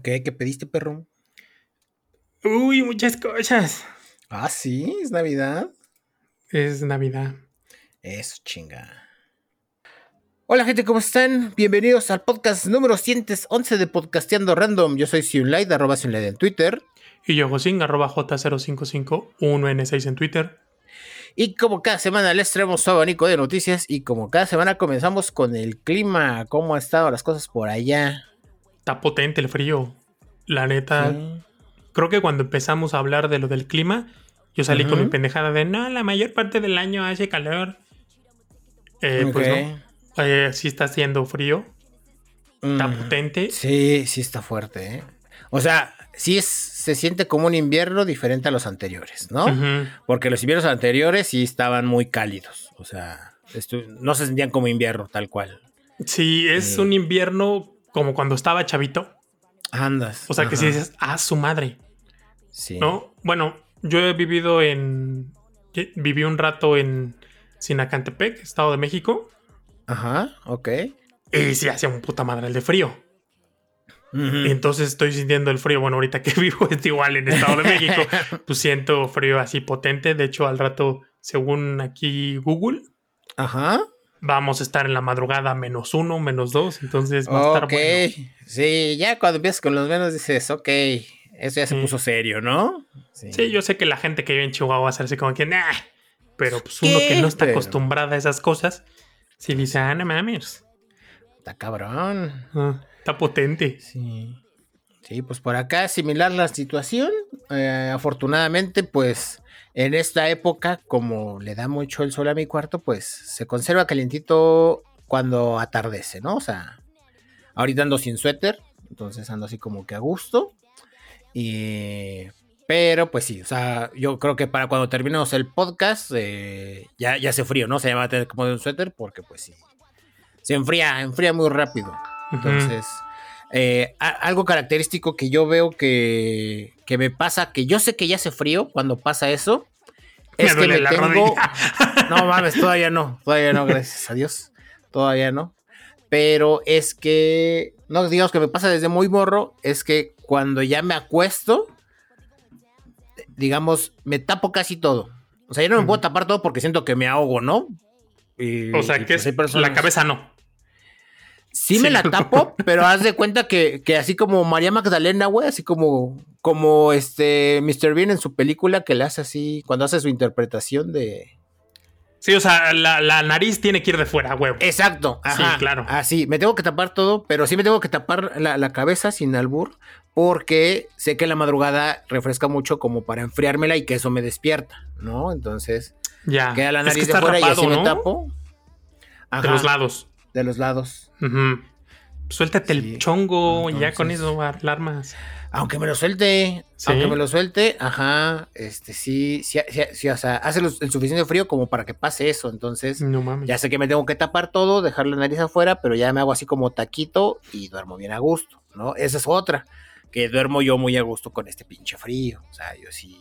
¿Qué? ¿Qué pediste, perro? Uy, muchas cosas. Ah, sí, es Navidad. Es Navidad. Eso, chinga. Hola, gente, ¿cómo están? Bienvenidos al podcast número 111 de Podcasteando Random. Yo soy Siunlight, arroba Siunlight en Twitter. Y yo, Josín, arroba J0551N6 en Twitter. Y como cada semana les traemos su abanico de noticias y como cada semana comenzamos con el clima, cómo han estado las cosas por allá. Está potente el frío. La neta, creo que cuando empezamos a hablar de lo del clima, yo salí con mi pendejada de no, la mayor parte del año hace calor. Eh, Pues no. Eh, sí está haciendo frío. Está Mm, potente. Sí, sí está fuerte, ¿eh? O sea, sí es, se siente como un invierno diferente a los anteriores, ¿no? Porque los inviernos anteriores sí estaban muy cálidos. O sea, no se sentían como invierno, tal cual. Sí, es Sí. un invierno como cuando estaba chavito. Andas. O sea, que si dices, ah, su madre. Sí. ¿No? Bueno, yo he vivido en. Viví un rato en Sinacantepec, Estado de México. Ajá, ok. Y sí hacía un puta madre el de frío. Y entonces estoy sintiendo el frío. Bueno, ahorita que vivo es igual en Estado de México. pues siento frío así potente. De hecho, al rato, según aquí Google, Ajá. Vamos a estar en la madrugada menos uno, menos dos. Entonces va a estar bueno. Sí, ya cuando empiezas con los menos dices, ok, eso ya se Sí. puso serio, ¿no? Sí, yo sé que la gente que vive en Chihuahua va a hacer así como que, nah. Pero pues uno que no está Pero- acostumbrada a esas cosas, sí dice, ah, no mames. Está cabrón. Ah, está potente. Sí. Sí, pues por acá similar la situación. Eh, afortunadamente, pues en esta época, como le da mucho el sol a mi cuarto, pues se conserva calientito cuando atardece, ¿no? O sea, ahorita ando sin suéter, entonces ando así como que a gusto. Y... Pero pues sí, o sea, yo creo que para cuando terminemos el podcast eh, ya, ya hace frío, ¿no? Ya va a tener que poner un suéter porque pues sí. Se enfría, enfría muy rápido. Entonces, eh, a- algo característico que yo veo que, que me pasa, que yo sé que ya hace frío cuando pasa eso, Me es que me la tengo... rodilla. No mames, todavía no, todavía no, gracias a Dios, todavía no. Pero es que, no digamos que me pasa desde muy morro, es que cuando ya me acuesto, digamos, me tapo casi todo. O sea, yo no me puedo tapar todo porque siento que me ahogo, ¿no? Y- o sea, y que pues es hay personas- la cabeza no. Sí, Sí. me la tapo, pero haz de cuenta que, que así como María Magdalena, güey, así como, como este Mr. Bean en su película que le hace así, cuando hace su interpretación de. Sí, o sea, la, la nariz tiene que ir de fuera, huevo. Exacto, ajá, Sí, claro. Así, me tengo que tapar todo, pero sí me tengo que tapar la, la cabeza sin albur, porque sé que la madrugada refresca mucho como para enfriármela y que eso me despierta, ¿no? Entonces, ya. queda la Es que nariz de fuera y así me tapo. De los lados. De los lados. Ujú. Suéltate Sí. el chongo, ya con eso alarmas. Aunque me lo suelte, Sí. aunque me lo suelte, ajá, este sí, sí, sí, o sea, hace el suficiente frío como para que pase eso. Entonces, No ya sé que me tengo que tapar todo, dejar la nariz afuera, pero ya me hago así como taquito y duermo bien a gusto, ¿no? Esa es otra, que duermo yo muy a gusto con este pinche frío. O sea, yo sí.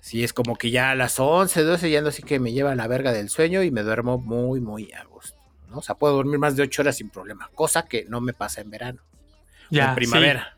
Sí, es como que ya a las 11, 12 ya ando así que me lleva la verga del sueño y me duermo muy, muy a gusto. ¿No? O sea, puedo dormir más de 8 horas sin problema, cosa que no me pasa en verano ya, en primavera.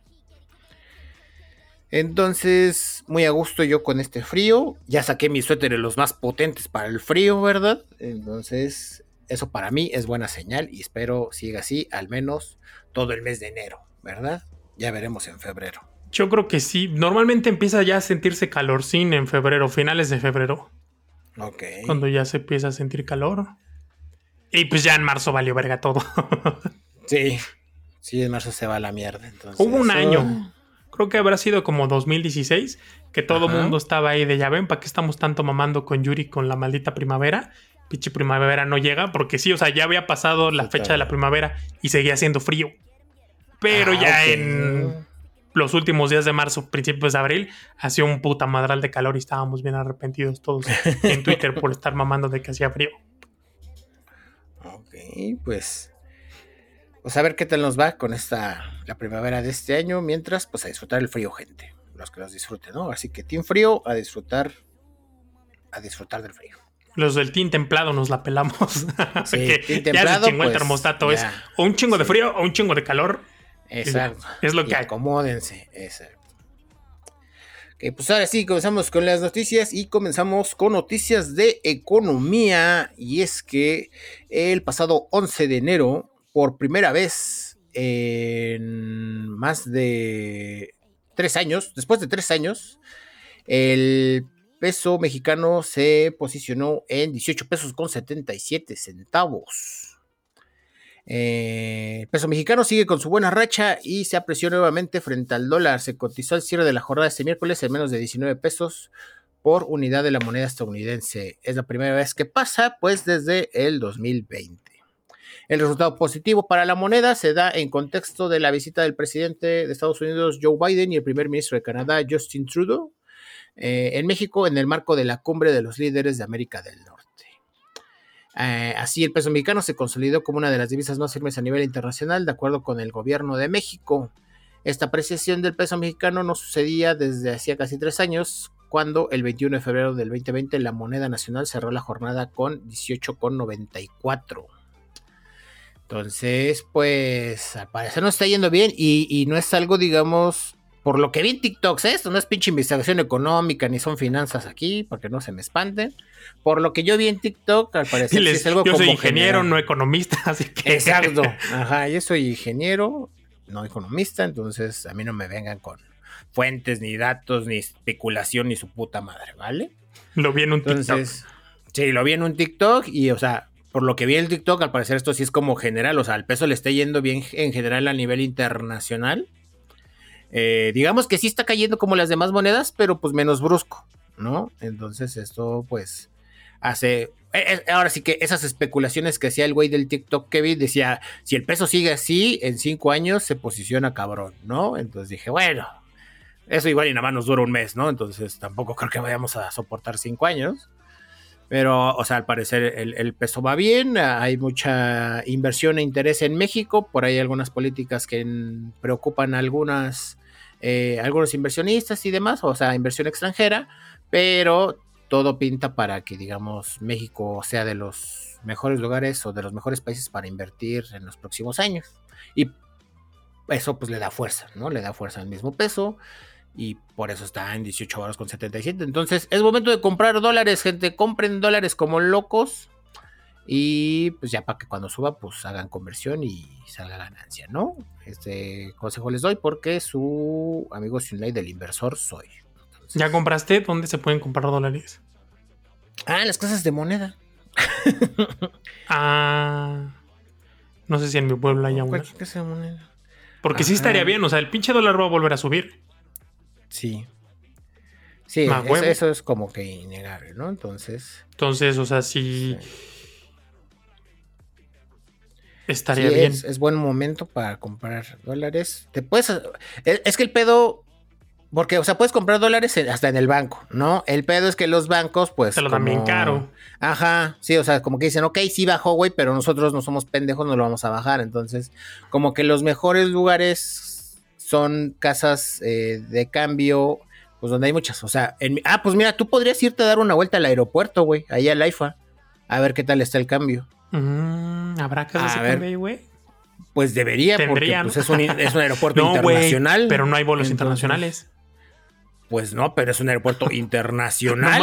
Entonces, muy a gusto yo con este frío. Ya saqué mis suéteres los más potentes para el frío, ¿verdad? Entonces, eso para mí es buena señal y espero siga así al menos todo el mes de enero, ¿verdad? Ya veremos en febrero. Yo creo que sí. Normalmente empieza ya a sentirse calorcín en febrero, finales de febrero. Ok. Cuando ya se empieza a sentir calor. Y pues ya en marzo valió verga todo. Sí. Sí, en marzo se va a la mierda. Entonces, Hubo un oh, año. Creo que habrá sido como 2016, que todo el Ajá. mundo estaba ahí de ya ven, ¿para qué estamos tanto mamando con Yuri con la maldita primavera? Pinche primavera no llega, porque sí, o sea, ya había pasado la fecha de la primavera y seguía haciendo frío. Pero ah, ya en los últimos días de marzo, principios de abril, hacía un puta madral de calor y estábamos bien arrepentidos todos en Twitter por estar mamando de que hacía frío. Ok, pues. Pues a ver qué tal nos va con esta la primavera de este año. Mientras, pues a disfrutar el frío, gente. Los que los disfruten, ¿no? Así que Team Frío, a disfrutar. A disfrutar del frío. Los del team templado nos la pelamos. Sí, Que team ya templado, se chingó el pues, termostato. Es ya. o un chingo de frío o un chingo de calor. Exacto. Es lo que hay. Acomódense. Exacto. Pues ahora sí, comenzamos con las noticias y comenzamos con noticias de economía. Y es que el pasado 11 de enero, por primera vez en más de tres años, después de tres años, el peso mexicano se posicionó en 18 pesos con 77 centavos. Eh, peso mexicano sigue con su buena racha y se apreció nuevamente frente al dólar. Se cotizó al cierre de la jornada este miércoles en menos de 19 pesos por unidad de la moneda estadounidense. Es la primera vez que pasa, pues desde el 2020. El resultado positivo para la moneda se da en contexto de la visita del presidente de Estados Unidos Joe Biden y el primer ministro de Canadá Justin Trudeau eh, en México en el marco de la cumbre de los líderes de América del Norte. Eh, así, el peso mexicano se consolidó como una de las divisas más firmes a nivel internacional, de acuerdo con el gobierno de México. Esta apreciación del peso mexicano no sucedía desde hacía casi tres años, cuando el 21 de febrero del 2020 la moneda nacional cerró la jornada con 18,94. Entonces, pues al parecer no está yendo bien y, y no es algo, digamos, por lo que vi en TikTok, esto no es pinche investigación económica ni son finanzas aquí, porque no se me espanten. Por lo que yo vi en TikTok, al parecer es algo yo soy ingeniero, no economista, así que. Exacto. Ajá, yo soy ingeniero, no economista, entonces a mí no me vengan con fuentes, ni datos, ni especulación, ni su puta madre, ¿vale? Lo vi en un TikTok. Sí, lo vi en un TikTok y, o sea, por lo que vi en el TikTok, al parecer esto sí es como general, o sea, al peso le está yendo bien en general a nivel internacional. Eh, digamos que sí está cayendo como las demás monedas, pero pues menos brusco, ¿no? Entonces esto pues hace... Eh, eh, ahora sí que esas especulaciones que hacía el güey del TikTok Kevin decía, si el peso sigue así, en cinco años se posiciona cabrón, ¿no? Entonces dije, bueno, eso igual y nada más nos dura un mes, ¿no? Entonces tampoco creo que vayamos a soportar cinco años. Pero, o sea, al parecer el, peso va bien, hay mucha inversión e interés en México, por ahí algunas políticas que preocupan a algunas eh, algunos inversionistas y demás, o sea, inversión extranjera, pero todo pinta para que, digamos, México sea de los mejores lugares o de los mejores países para invertir en los próximos años. Y eso pues le da fuerza, ¿no? Le da fuerza al mismo peso y por eso está en 18 horas con 77. Entonces es momento de comprar dólares, gente. Compren dólares como locos. Y pues ya para que cuando suba, pues hagan conversión y salga ganancia, ¿no? Este consejo les doy porque su amigo Sunlight del inversor soy. ¿Ya compraste? ¿Dónde se pueden comprar dólares? Ah, en las casas de moneda. ah. No sé si en mi pueblo hay una. casa de moneda. Porque sí estaría bien, o sea, el pinche dólar va a volver a subir. Sí. Sí, eso, eso, es como que innegable, ¿no? Entonces. Entonces, o sea, si. Estaría bien. Es, buen momento para comprar dólares. Te puedes. Es, que el pedo. Porque, o sea, puedes comprar dólares hasta en el banco, ¿no? El pedo es que los bancos, pues. Te lo dan bien caro. Ajá, sí, o sea, como que dicen, ok, sí bajó, güey, pero nosotros no somos pendejos, no lo vamos a bajar. Entonces, como que los mejores lugares son casas eh, de cambio, pues donde hay muchas. O sea, en, ah, pues mira, tú podrías irte a dar una vuelta al aeropuerto, güey, ahí al IFA, a ver qué tal está el cambio. Mm, ¿Habrá de cambio güey? Pues debería, porque pues, es, un, aeropuerto internacional. pero no hay vuelos internacionales. Pues no, pero es un aeropuerto internacional.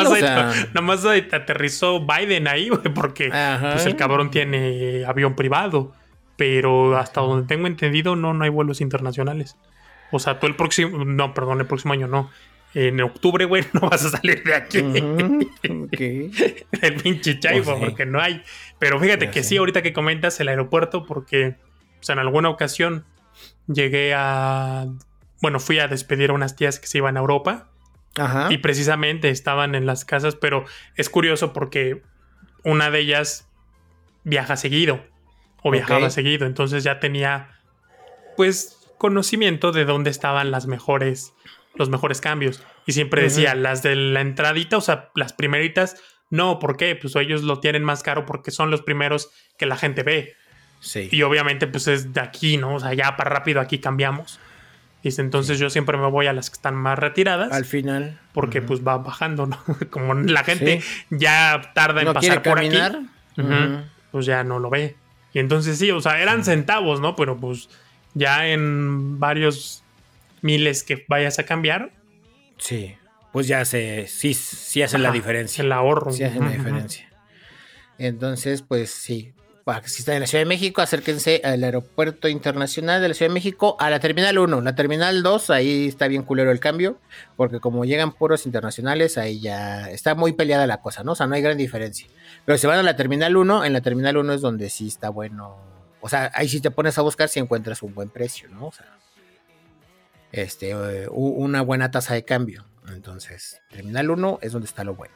nomás, aterrizó Biden ahí, güey, porque pues, el cabrón tiene avión privado. Pero hasta donde tengo entendido, no, no hay vuelos internacionales. O sea, tú el próximo. No, perdón, el próximo año no en octubre, güey, no vas a salir de aquí. el pinche chaibo, porque no hay. Pero fíjate que sí. ahorita que comentas el aeropuerto, porque o en alguna ocasión llegué a. Bueno, fui a despedir a unas tías que se iban a Europa. Ajá. Y precisamente estaban en las casas, pero es curioso porque una de ellas viaja seguido. O viajaba seguido. Entonces ya tenía. Pues conocimiento de dónde estaban las mejores los mejores cambios. Y siempre decía, las de la entradita, o sea, las primeritas, no, ¿por qué? Pues ellos lo tienen más caro porque son los primeros que la gente ve. Sí. Y obviamente, pues es de aquí, ¿no? O sea, ya para rápido aquí cambiamos. Dice, entonces yo siempre me voy a las que están más retiradas. Al final. Porque pues va bajando, ¿no? Como la gente ya tarda en pasar por aquí. Pues ya no lo ve. Y entonces sí, o sea, eran centavos, ¿no? Pero pues Ya en varios miles que vayas a cambiar. Sí, pues ya se, sí, sí hace la diferencia. El ahorro. Sí hace la diferencia. Entonces, pues sí, si están en la Ciudad de México, acérquense al aeropuerto internacional de la Ciudad de México, a la terminal 1, la terminal 2, ahí está bien culero el cambio, porque como llegan puros internacionales, ahí ya está muy peleada la cosa, ¿no? O sea, no hay gran diferencia. Pero si van a la terminal 1, en la terminal 1 es donde sí está bueno. O sea, ahí sí te pones a buscar si encuentras un buen precio, ¿no? O sea, este, eh, una buena tasa de cambio. Entonces, terminal 1 es donde está lo bueno.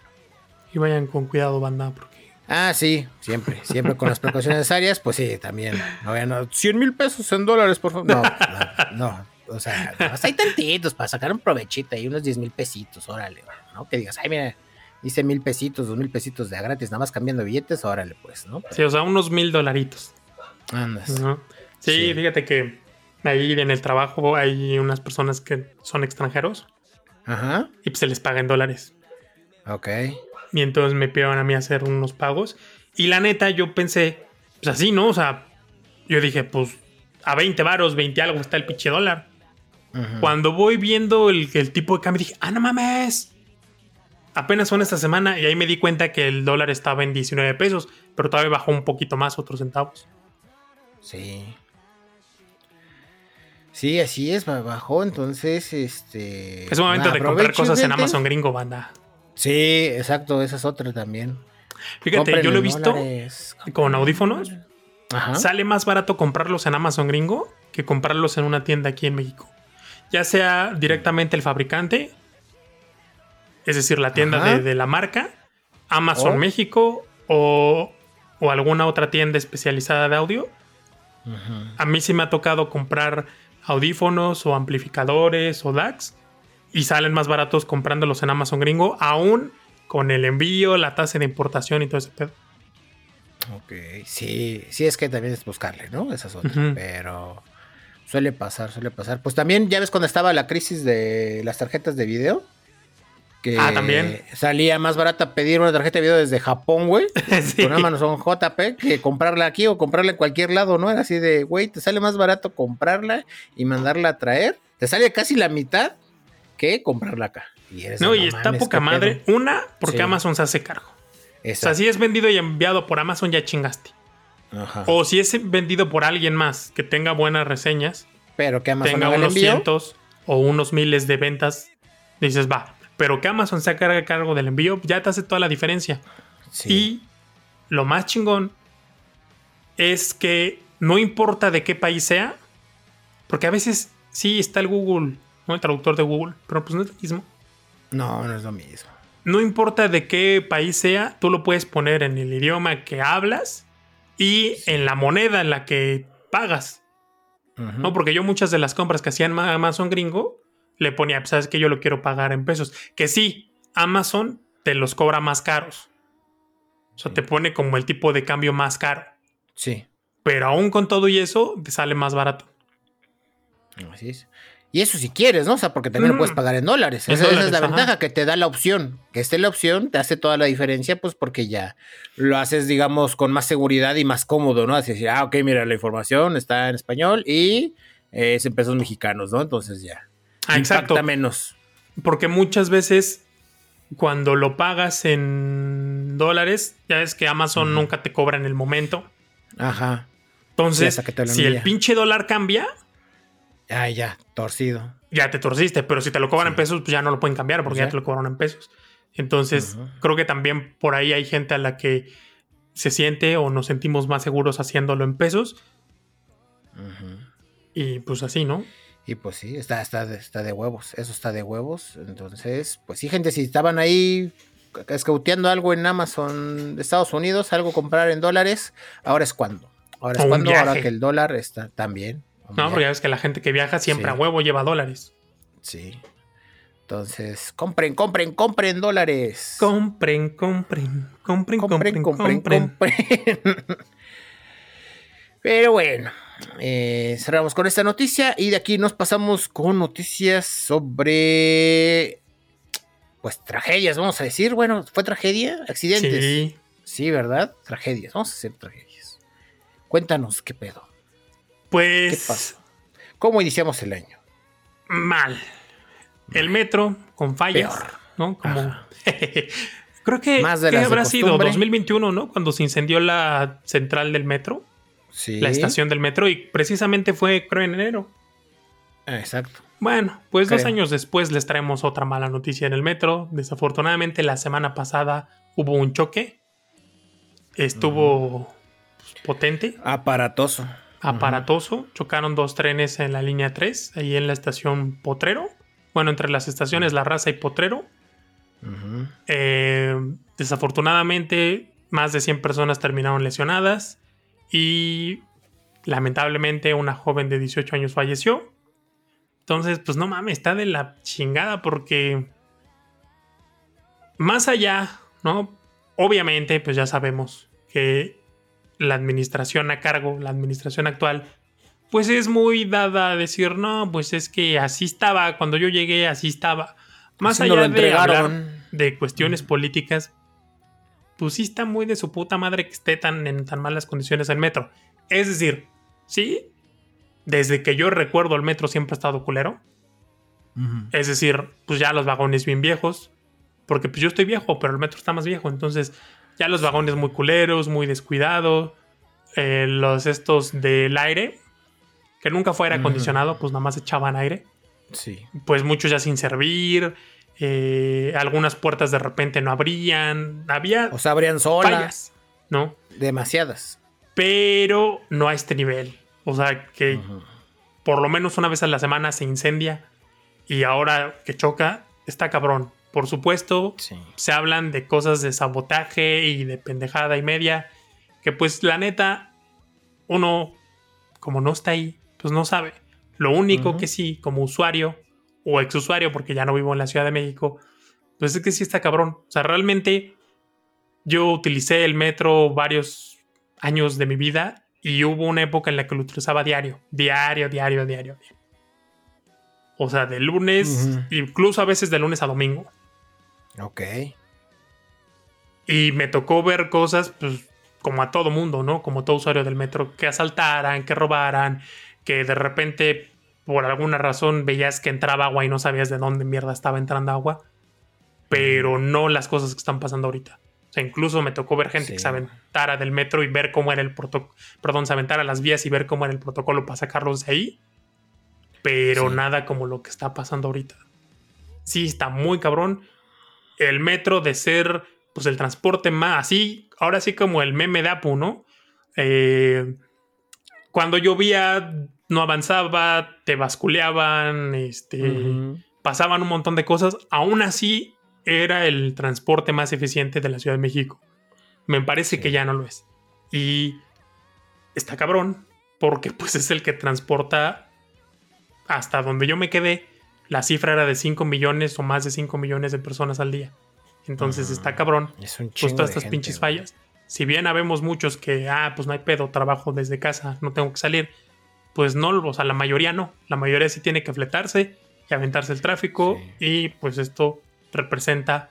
Y vayan con cuidado, banda, porque Ah, sí, siempre, siempre con las precauciones necesarias, pues sí, también. No vean, 100 mil pesos en dólares, por favor. No, no, o sea, no, hay tantitos para sacar un provechito y unos 10 mil pesitos, órale, ¿no? Que digas, ay, mira, hice mil pesitos, dos mil pesitos de gratis, nada más cambiando billetes, órale, pues, ¿no? Sí, o sea, unos mil dolaritos. Andas. Sí, fíjate que ahí en el trabajo hay unas personas que son extranjeros. Ajá. Y pues se les paga en dólares. Ok. Y entonces me pidieron a mí hacer unos pagos. Y la neta, yo pensé, pues así, ¿no? O sea, yo dije, pues a 20 varos, 20 algo está el pinche dólar. Cuando voy viendo el, el, tipo de cambio, dije, ah, no mames. Apenas son esta semana y ahí me di cuenta que el dólar estaba en 19 pesos, pero todavía bajó un poquito más, otros centavos. Sí. Sí, así es, bajó, entonces, este... Es un momento de comprar cosas en Amazon gringo, banda. Sí, exacto, esa es otra también. Fíjate, yo lo he visto con audífonos. Sale más barato comprarlos en Amazon gringo que comprarlos en una tienda aquí en México. Ya sea directamente el fabricante, es decir, la tienda de, la marca, Amazon oh. México o, alguna otra tienda especializada de audio. A mí sí me ha tocado comprar audífonos o amplificadores o DAX y salen más baratos comprándolos en Amazon gringo, aún con el envío, la tasa de importación y todo ese pedo. Ok, sí, sí es que también es buscarle, ¿no? Esas otras, pero suele pasar, suele pasar. Pues también, ya ves cuando estaba la crisis de las tarjetas de video. Que ah, también. Salía más barata pedir una tarjeta de video desde Japón, güey. Con Amazon JP que comprarla aquí o comprarla en cualquier lado, ¿no? Era así de, güey, te sale más barato comprarla y mandarla a traer. Te sale casi la mitad que comprarla acá. no, y está poca madre. Una, porque Amazon se hace cargo. O sea, si es vendido y enviado por Amazon, ya chingaste. O si es vendido por alguien más que tenga buenas reseñas, pero que Amazon tenga unos cientos o unos miles de ventas, dices, va. Pero que Amazon se haga cargo del envío, ya te hace toda la diferencia. Y lo más chingón es que no importa de qué país sea, porque a veces sí está el Google ¿no? El traductor de Google, pero pues no es lo mismo. No, no es lo mismo. No importa de qué país sea, tú lo puedes poner en el idioma que hablas y en la moneda en la que pagas. ¿No? Porque yo muchas de las compras que hacían Amazon gringo, le ponía, pues, sabes que yo lo quiero pagar en pesos. Que sí, Amazon te los cobra más caros. O sea, te pone como el tipo de cambio más caro. Sí. Pero aún con todo y eso, te sale más barato. Así es. Y eso si quieres, ¿no? O sea, porque también lo puedes mm. pagar en dólares. esa, es la ventaja que te da la opción. Que esté la opción te hace toda la diferencia, pues porque ya lo haces, digamos, con más seguridad y más cómodo, ¿no? Así decir, ah, ok, mira, la información está en español y es en pesos mexicanos, ¿no? Entonces ya. Ah, exacto. menos. Porque muchas veces cuando lo pagas en dólares, ya ves que Amazon nunca te cobra en el momento. Ajá. Entonces, si el pinche dólar cambia, Ah, ya, torcido. Ya te torciste, pero si te lo cobran en pesos, pues ya no lo pueden cambiar porque ya te lo cobran en pesos. Entonces, creo que también por ahí hay gente a la que se siente o nos sentimos más seguros haciéndolo en pesos. Y pues así, ¿no? Y pues sí, está, está, está de huevos. Eso está de huevos. Entonces, pues sí, gente, si estaban ahí escauteando algo en Amazon de Estados Unidos, algo comprar en dólares, ahora es cuando. Ahora es cuando, ahora que el dólar está también. No, porque ya ves que la gente que viaja siempre a huevo lleva dólares. Sí. Entonces, compren, compren, compren dólares. Compren, compren, compren, compren, compren, compren. Pero bueno, eh, cerramos con esta noticia y de aquí nos pasamos con noticias sobre, pues, tragedias, vamos a decir. Bueno, ¿fue tragedia? ¿Accidentes? Sí. Sí, ¿verdad? Tragedias, vamos a hacer tragedias. Cuéntanos qué pedo. Pues ¿Cómo iniciamos el año? Mal. El metro con fallas, ¿no? Como Creo que, Más de habrá sido 2021, ¿no? Cuando se incendió la central del metro. Sí. La estación del metro y precisamente fue, creo, en enero. Exacto. Bueno, pues dos años después les traemos otra mala noticia en el metro. Desafortunadamente la semana pasada hubo un choque. Estuvo potente. Aparatoso. Aparatoso. Chocaron dos trenes en la línea 3, ahí en la estación Potrero. Bueno, entre las estaciones La Raza y Potrero. Eh, desafortunadamente, más de 100 personas terminaron lesionadas y lamentablemente una joven de 18 años falleció. Entonces, pues no mames, está de la chingada porque más allá, ¿no? Obviamente, pues ya sabemos que la administración a cargo, la administración actual, pues es muy dada a decir, no, pues es que así estaba, cuando yo llegué así estaba. Más allá de hablar de cuestiones políticas, pues sí está muy de su puta madre que esté tan en tan malas condiciones el metro. Es decir, sí, desde que yo recuerdo el metro siempre ha estado culero. Es decir, pues ya los vagones bien viejos. Porque pues yo estoy viejo, pero el metro está más viejo. Entonces, ya los vagones muy culeros, muy descuidados. Eh, los estos del aire, que nunca fue aire acondicionado, pues nada más echaban aire. Sí. Pues muchos ya sin servir. Eh, algunas puertas de repente no abrían. Había. O sea, abrían solas. ¿No? Demasiadas. Pero no a este nivel. O sea, que por lo menos una vez a la semana se incendia y ahora que choca, está cabrón. Por supuesto, se hablan de cosas de sabotaje y de pendejada y media, que pues la neta, uno, como no está ahí, pues no sabe. Lo único que sí, como usuario o exusuario, porque ya no vivo en la Ciudad de México, pues es que sí está cabrón. O sea, realmente yo utilicé el metro varios años de mi vida y hubo una época en la que lo utilizaba diario, diario, diario, diario. O sea, de lunes, incluso a veces de lunes a domingo. Ok. Y me tocó ver cosas, pues, como a todo mundo, ¿no? Como todo usuario del metro, que asaltaran, que robaran, que de repente, por alguna razón, veías que entraba agua y no sabías de dónde mierda estaba entrando agua. Pero no las cosas que están pasando ahorita. O sea, incluso me tocó ver gente que se aventara del metro y ver cómo era el protocolo. Perdón, se aventara las vías y ver cómo era el protocolo para sacarlos de ahí. Pero nada como lo que está pasando ahorita. Sí, está muy cabrón. El metro de ser, pues, el transporte más así, ahora sí como el meme de Apu, ¿no? Eh, cuando llovía, no avanzaba, te basculeaban, este, pasaban un montón de cosas. Aún así, era el transporte más eficiente de la Ciudad de México. Me parece que ya no lo es. Y está cabrón, porque pues es el que transporta hasta donde yo me quedé. La cifra era de 5 millones o más de 5 millones de personas al día. Entonces está cabrón. Es un pues todas estas pinches fallas. Si bien habemos muchos que, ah, pues no hay pedo, trabajo desde casa, no tengo que salir. Pues no, o sea, la mayoría no. La mayoría sí tiene que fletarse y aventarse el tráfico. Y pues esto representa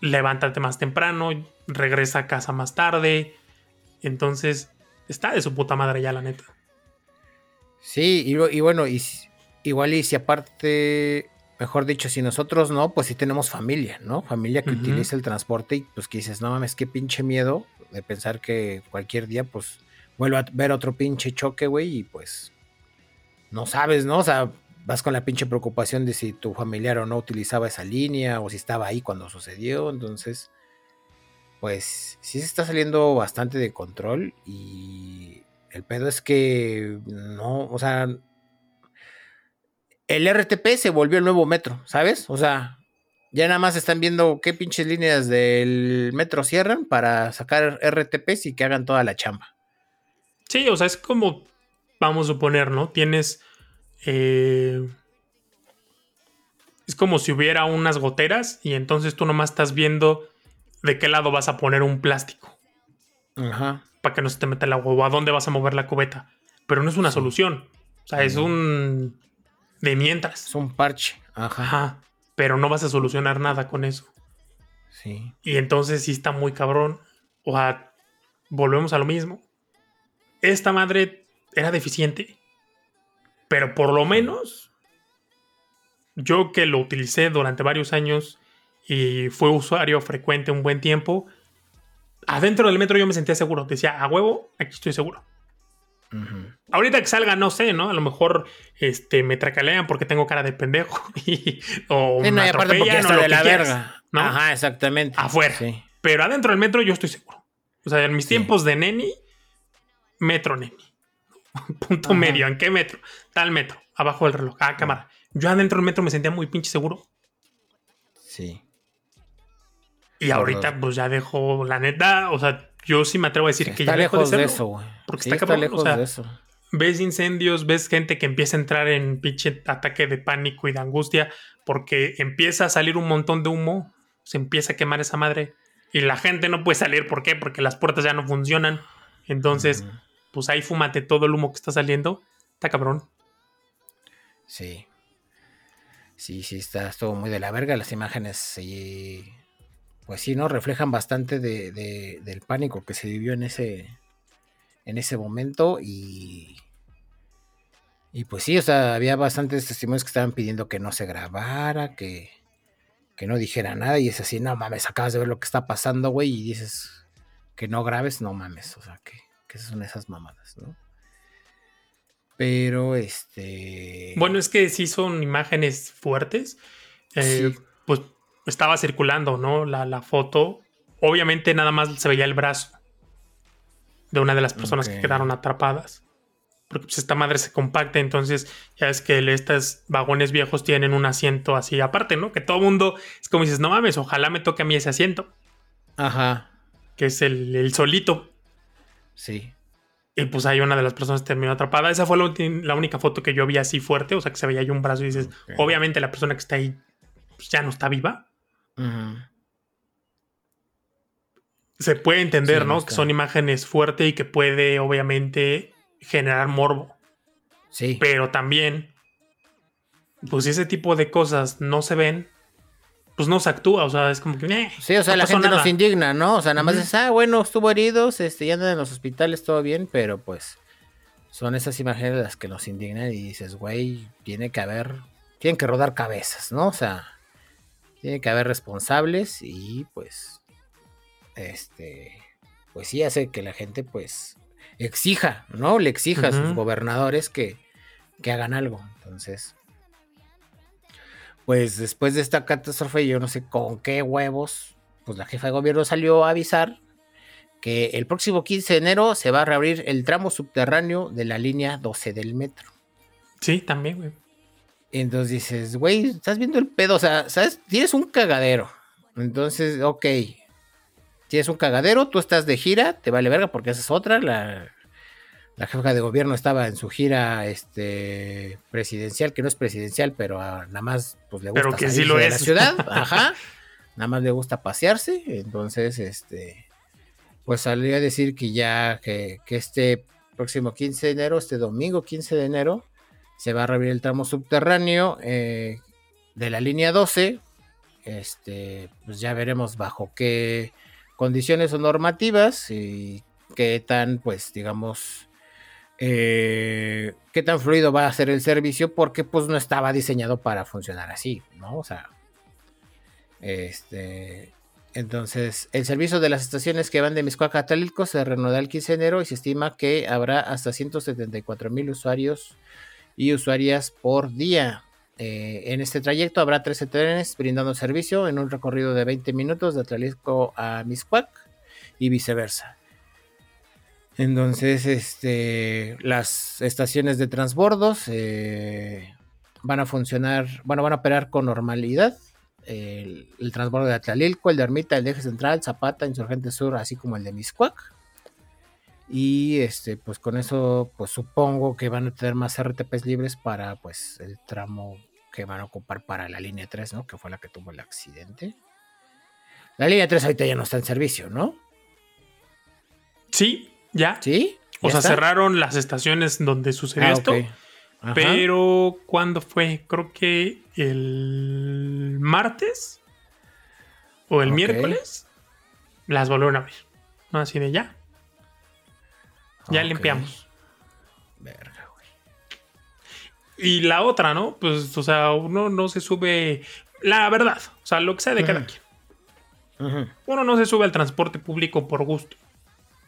levántate más temprano, regresa a casa más tarde. Entonces, está de su puta madre ya, la neta. Sí, y, bueno, y, igual y si aparte, mejor dicho, si nosotros no, pues sí tenemos familia, ¿no? Familia que utiliza el transporte y pues que dices, no mames, qué pinche miedo de pensar que cualquier día, pues, vuelva a ver otro pinche choque, güey, y pues, no sabes, ¿no? O sea, vas con la pinche preocupación de si tu familiar o no utilizaba esa línea o si estaba ahí cuando sucedió. Entonces, pues sí se está saliendo bastante de control y el pedo es que no, o sea, el RTP se volvió el nuevo metro, ¿sabes? O sea, ya nada más están viendo qué pinches líneas del metro cierran para sacar RTPs y que hagan toda la chamba. Sí, o sea, es como, vamos a suponer, ¿no? Tienes eh, es como si hubiera unas goteras y entonces tú nomás estás viendo de qué lado vas a poner un plástico. Ajá. Para que no se te meta el agua o a dónde vas a mover la cubeta. Pero no es una solución. O sea, es un... de mientras. Es un parche. Ajá. Pero no vas a solucionar nada con eso. Sí. Y entonces sí está muy cabrón. O sea, volvemos a lo mismo. Esta madre era deficiente. Pero por lo menos, yo que lo utilicé durante varios años y fue usuario frecuente un buen tiempo, adentro del metro yo me sentía seguro. Decía, a huevo, aquí estoy seguro. Ahorita que salga, no sé, ¿no? A lo mejor este, me tracalean porque tengo cara de pendejo y, o me atropellan o lo de la verga. ¿no? Ajá, exactamente. Afuera. Pero adentro del metro yo estoy seguro. O sea, en mis tiempos de neni, metro neni. Punto medio. ¿En qué metro? Tal metro. Abajo del reloj. Ah, cámara. Yo adentro del metro me sentía muy pinche seguro. Sí. Y ahorita, pues ya dejo, la neta, o sea, yo sí me atrevo a decir que ya lejos de, eso, güey. Porque está, lejos de eso. Ves incendios, ves gente que empieza a entrar en pinche ataque de pánico y de angustia porque empieza a salir un montón de humo, se empieza a quemar esa madre y la gente no puede salir. ¿Por qué? Porque las puertas ya no funcionan. Entonces, pues ahí fúmate todo el humo que está saliendo. Está cabrón. Sí. Sí, sí, está todo muy de la verga. Las imágenes, sí, pues sí, ¿no? Reflejan bastante de, del pánico que se vivió en ese, en ese momento y... Y pues sí, o sea, había bastantes testimonios que estaban pidiendo que no se grabara, que, que no dijera nada. Y es así, no mames, acabas de ver lo que está pasando, güey, y dices que no grabes, no mames. O sea, que, que son esas mamadas, ¿no? Pero este. Bueno, es que sí son imágenes fuertes. Eh, pues estaba circulando, ¿no? La, foto. Obviamente nada más se veía el brazo de una de las personas que quedaron atrapadas. Porque pues esta madre se compacta, entonces ya es que estos vagones viejos tienen un asiento así aparte, ¿no? Que todo mundo es como dices, no mames, ojalá me toque a mí ese asiento. Ajá. Que es el, el solito. Sí. Y pues ahí una de las personas terminó atrapada. Esa fue la, única foto que yo vi así fuerte, o sea que se veía ahí un brazo y dices, obviamente la persona que está ahí pues, ya no está viva. Se puede entender, ¿no? que son imágenes fuertes y que puede obviamente generar morbo. Sí. Pero también, pues si ese tipo de cosas no se ven, pues no se actúa, o sea, es como que... Eh, sí, o sea, la gente nos indigna, ¿no? O sea, nada más es, ah, bueno, estuvo heridos, este, ya andan en los hospitales, todo bien, pero pues son esas imágenes las que nos indignan y dices, güey, tiene que haber, tienen que rodar cabezas, ¿no? O sea, tiene que haber responsables y pues, este, pues sí hace que la gente pues exija, ¿no? Le exija a sus gobernadores que, que hagan algo, entonces pues después de esta catástrofe, yo no sé con qué huevos, pues la jefa de gobierno salió a avisar que el próximo 15 de enero se va a reabrir el tramo subterráneo de la línea 12 del metro. Sí, también, güey. Entonces dices, güey, estás viendo el pedo, o sea, ¿sabes? Tienes un cagadero. Entonces, ok. Tienes un cagadero, tú estás de gira, te vale verga porque esa es otra, la, la jefa de gobierno estaba en su gira este presidencial, que no es presidencial, pero nada más pues le gusta pero sí lo de la ciudad, ajá. Nada más le gusta pasearse, entonces este pues salió a decir que ya que, este próximo 15 de enero, este domingo 15 de enero, se va a reabrir el tramo subterráneo eh, de la línea 12. Este, pues ya veremos bajo qué condiciones o normativas y qué tan, pues, digamos, eh, qué tan fluido va a ser el servicio porque pues no estaba diseñado para funcionar así, ¿no? O sea, este, entonces el servicio de las estaciones que van de Miscuaca a Talilco se reanudará el 15 de enero y se estima que habrá hasta 174 mil usuarios y usuarias por día. Eh, en este trayecto habrá 13 trenes brindando servicio en un recorrido de 20 minutos de Talilco a Miscuac y viceversa. Entonces, este, las estaciones de transbordos eh, van a funcionar, bueno, van a operar con normalidad. El, transbordo de Atlalilco, el de Ermita, el de Eje Central, Zapata, Insurgente Sur, así como el de Miscuac. Y este, pues con eso, pues supongo que van a tener más RTPs libres para pues el tramo que van a ocupar para la línea 3, ¿no? Que fue la que tuvo el accidente. La línea 3 ahorita ya no está en servicio, ¿no? Sí, ¿Ya? ¿Sí? O sea, cerraron las estaciones donde sucedió ah, esto. Pero, ¿cuándo fue? Creo que el martes o el miércoles las volvieron a abrir. No, así de ya. Ya limpiamos. Verga, güey. Y la otra, ¿no? Pues, o sea, uno no se sube. La verdad, o sea, lo que sea de cada quien. Uno no se sube al transporte público por gusto.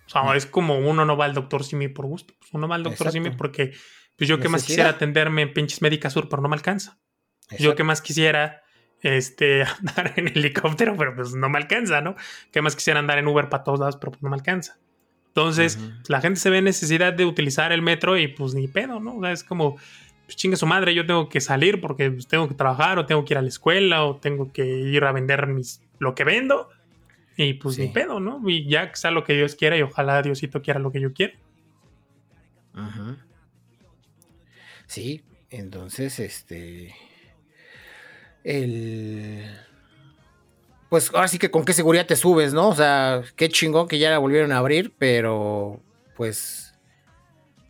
O sea, es como uno no va al doctor Simi por gusto. Pues, uno va al doctor Simi porque pues yo que más quisiera atenderme en pinches Médica Sur, pero no me alcanza. Yo que más quisiera este, andar en helicóptero, pero pues no me alcanza, ¿no? Que más quisiera andar en Uber para todos lados, pero pues no me alcanza. Entonces, la gente se ve necesidad de utilizar el metro y pues ni pedo, ¿no? O sea, es como, pues chingue su madre, yo tengo que salir porque pues, tengo que trabajar o tengo que ir a la escuela o tengo que ir a vender mis, lo que vendo. Y pues ni pedo, ¿no? Y ya que sea lo que Dios quiera y ojalá Diosito quiera lo que yo quiera. Sí, entonces, este el... Pues ahora sí que con qué seguridad te subes, ¿no? O sea, qué chingón que ya la volvieron a abrir, pero pues...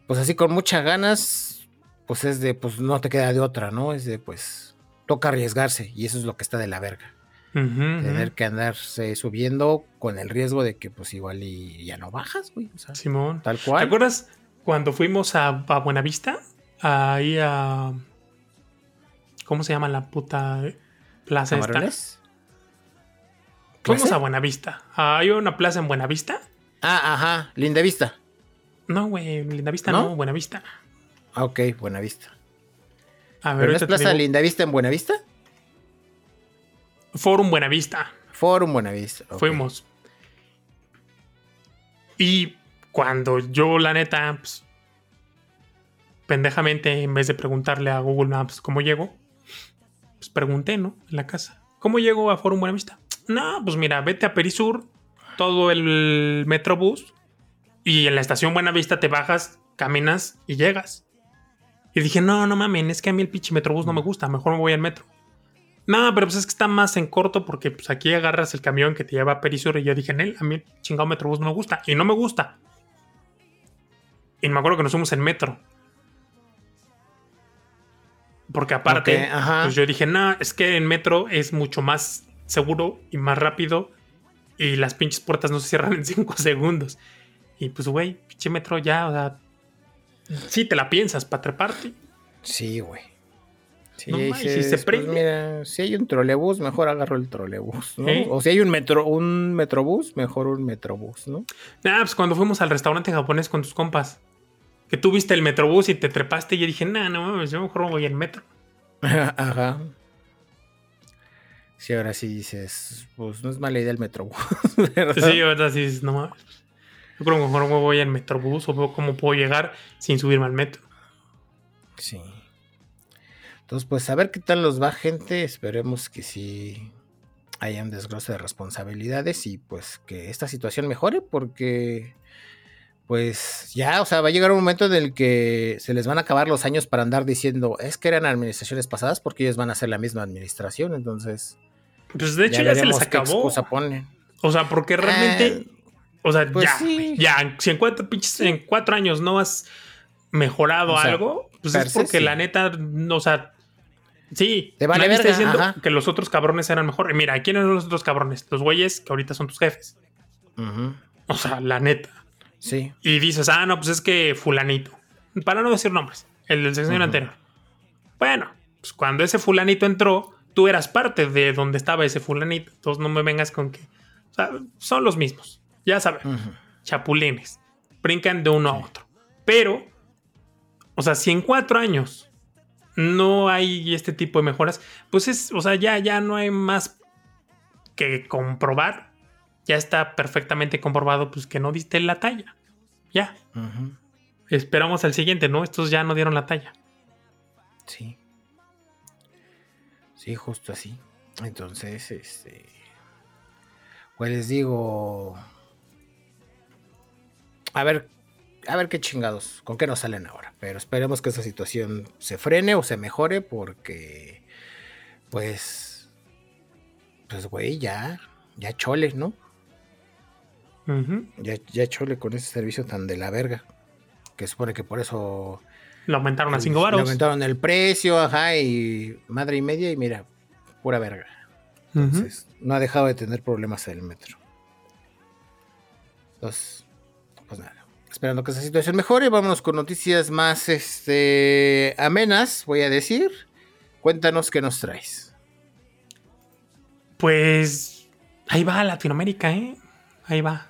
Pues así con muchas ganas, pues es de, pues no te queda de otra, ¿no? Es de, pues, toca arriesgarse y eso es lo que está de la verga. Tener que andarse subiendo con el riesgo de que pues igual y ya no bajas, güey. O sea, Simón. Tal cual. ¿Te acuerdas cuando fuimos a, a Buenavista? Ahí a... ¿Cómo se llama la puta plaza esta? Fuimos a Buenavista. ¿Hay una plaza en Buenavista? Ah, ajá. Linda Vista. No, güey. Linda Vista no, no Buenavista. Ah, ok, Buenavista. A ver, ¿Pero es Plaza Linda Vista en Buenavista? Forum Buenavista. Forum Buenavista. Fuimos. Y cuando yo, la neta, pues, pendejamente, en vez de preguntarle a Google Maps cómo llego, pues pregunté, ¿no? En la casa. ¿Cómo llego a Forum Buenavista? No, pues mira, vete a Perisur, todo el Metrobús, y en la estación Buenavista te bajas, caminas y llegas. Y dije, no, no mames, es que a mí el pinche Metrobús no me gusta, mejor me voy al metro. No, pero pues es que está más en corto porque pues aquí agarras el camión que te lleva a Perisur y yo dije, él, a mí el chingado Metrobús no me gusta. Y no me gusta. Y me acuerdo que nos fuimos en metro. Porque aparte, pues yo dije, no, es que en metro es mucho más seguro y más rápido y las pinches puertas no se cierran en 5 segundos. Y pues, güey, pinche metro ya, o sea, sí te la piensas para treparte. Sí, güey. Sí, si se prende. mira, si hay un trolebús, mejor agarro el trolebús, ¿no? O si hay un metro, un metrobús, mejor un metrobús, ¿no? Nah, pues cuando fuimos al restaurante japonés con tus compas, que tú viste el metrobús y te trepaste y yo dije, nah, no mames, yo mejor voy en metro. Ajá. Sí, ahora sí dices, pues no es mala idea el metrobús. Sí, ahora sí dices, no mames. Yo creo que mejor me voy en metrobús o veo cómo puedo llegar sin subirme al metro. Sí. Entonces, pues a ver qué tal los va, gente. Esperemos que sí haya un desglose de responsabilidades y pues que esta situación mejore porque pues ya, o sea, va a llegar un momento en el que se les van a acabar los años para andar diciendo, es que eran administraciones pasadas porque ellos van a ser la misma administración, entonces... Pues de hecho ya, se les acabó. O sea, porque realmente... Ah, o sea, pues ya, ya, si en cuatro, en cuatro años no has mejorado algo, pues es porque la neta, o sea, sí, te vale está diciendo que los otros cabrones eran mejores. Mira, ¿quiénes son los otros cabrones? Los güeyes que ahorita son tus jefes. O sea, la neta. Sí. Y dices, ah, no, pues es que fulanito. Para no decir nombres, el del sexenio anterior. Bueno, pues cuando ese fulanito entró, tú eras parte de donde estaba ese fulanito. Entonces no me vengas con que... O sea, son los mismos. Ya saben. Chapulines. Brincan de uno a otro. Pero, o sea, si en cuatro años no hay este tipo de mejoras, pues es, o sea, ya, ya no hay más que comprobar ya está perfectamente comprobado pues que no diste la talla. Ya. Esperamos al siguiente, ¿no? Estos ya no dieron la talla. Sí. Sí, justo así. Entonces, este. Pues les digo. A ver, a ver qué chingados, con qué nos salen ahora. Pero esperemos que esa situación se frene o se mejore porque, pues, pues, güey, ya, ya chole, ¿no? Ya, ya chole con ese servicio tan de la verga. Que supone que por eso. Lo aumentaron a 5 baros. Lo aumentaron el precio, ajá, y madre y media, y mira, pura verga. Entonces, no ha dejado de tener problemas el metro. Entonces, pues nada. esperando que esa situación mejore. Vámonos con noticias más este, amenas, voy a decir. Cuéntanos qué nos traes. Pues ahí va Latinoamérica, ¿eh? Ahí va.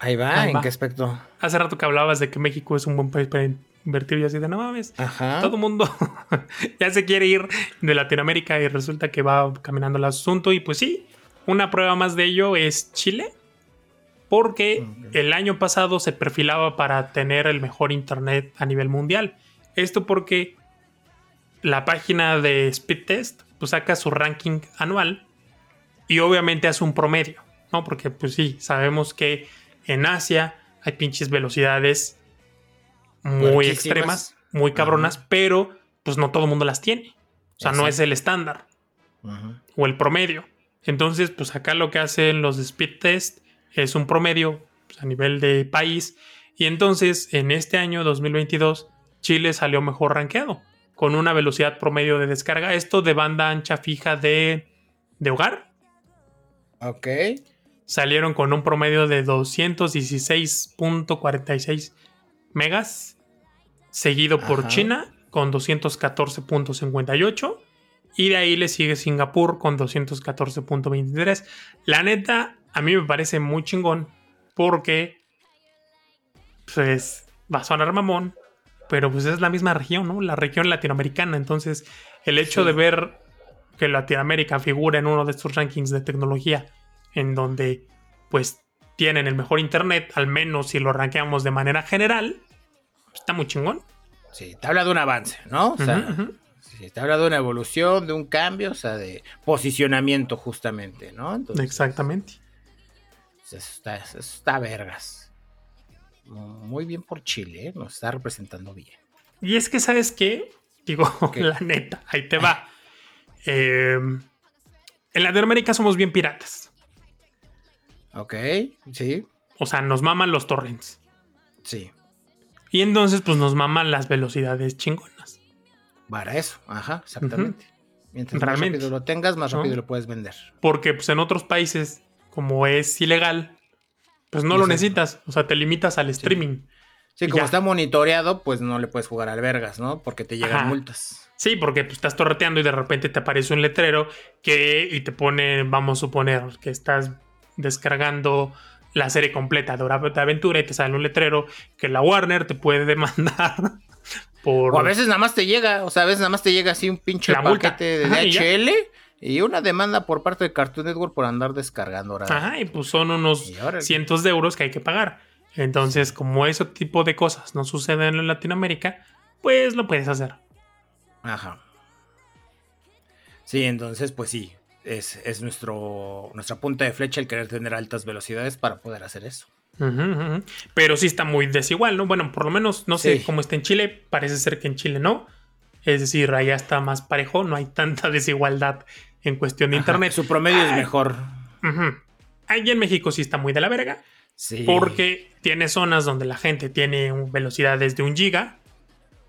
Ahí va, ¿en qué aspecto? Hace rato que hablabas de que México es un buen país para invertir y así de no mames. Ajá. Todo el mundo ya se quiere ir de Latinoamérica y resulta que va caminando el asunto. Y pues sí, una prueba más de ello es Chile. Porque el año pasado se perfilaba para tener el mejor internet a nivel mundial. Esto porque la página de Speedtest pues saca su ranking anual y obviamente hace un promedio, ¿no? Porque pues sí, sabemos que en Asia hay pinches velocidades muy extremas, muy cabronas, pero pues no todo el mundo las tiene. O sea, no es el estándar o el promedio. Entonces, pues acá lo que hacen los speed test es un promedio pues, a nivel de país. Y entonces, en este año 2022, Chile salió mejor rankeado, con una velocidad promedio de descarga. Esto de banda ancha fija de, de hogar. Ok. Salieron con un promedio de 216.46 megas, seguido por China con 214.58 y de ahí le sigue Singapur con 214.23. La neta, a mí me parece muy chingón porque pues va a sonar mamón, pero pues es la misma región, ¿no? La región latinoamericana, entonces el hecho de ver que Latinoamérica figura en uno de estos rankings de tecnología en donde pues tienen el mejor internet, al menos si lo rankeamos de manera general, está muy chingón. Sí, te habla de un avance, ¿no? O sea, te habla de una evolución, de un cambio, o sea, de posicionamiento justamente, ¿no? Exactamente. Eso está, está vergas. Muy bien por Chile, ¿eh? nos está representando bien. Y es que, ¿sabes qué? Digo, la neta, ahí te va. Em, en Latinoamérica somos bien piratas. Ok, sí. O sea, nos maman los torrents. Sí. Y entonces, pues nos maman las velocidades chingonas. Para eso, ajá, exactamente. Mientras más rápido lo tengas, más rápido lo puedes vender. Porque pues en otros países, como es ilegal, pues no lo necesitas. O sea, te limitas al streaming. Sí, como está monitoreado, pues no le puedes jugar al vergas, ¿no? Porque te llegan multas. Sí, porque pues, estás torreteando y de repente te aparece un letrero que y te pone, vamos a suponer, que estás descargando la serie completa de Hora de Aventura y te sale un letrero que la Warner te puede demandar por... O a veces nada más te llega, o sea, a veces nada más te llega así un pinche paquete de DHL y, una demanda por parte de Cartoon Network por andar descargando ahora. Ajá, y pues son unos cientos de euros que hay que pagar. Entonces, como ese tipo de cosas no suceden en Latinoamérica, pues lo puedes hacer. Ajá. Sí, entonces, pues sí, es, nuestro, nuestra punta de flecha el querer tener altas velocidades para poder hacer eso. Pero sí está muy desigual, ¿no? Bueno, por lo menos no sé cómo está en Chile, parece ser que en Chile no. Es decir, allá está más parejo, no hay tanta desigualdad en cuestión de internet. Su promedio es mejor. Ahí en México sí está muy de la verga. Sí. Porque tiene zonas donde la gente tiene velocidades de un giga.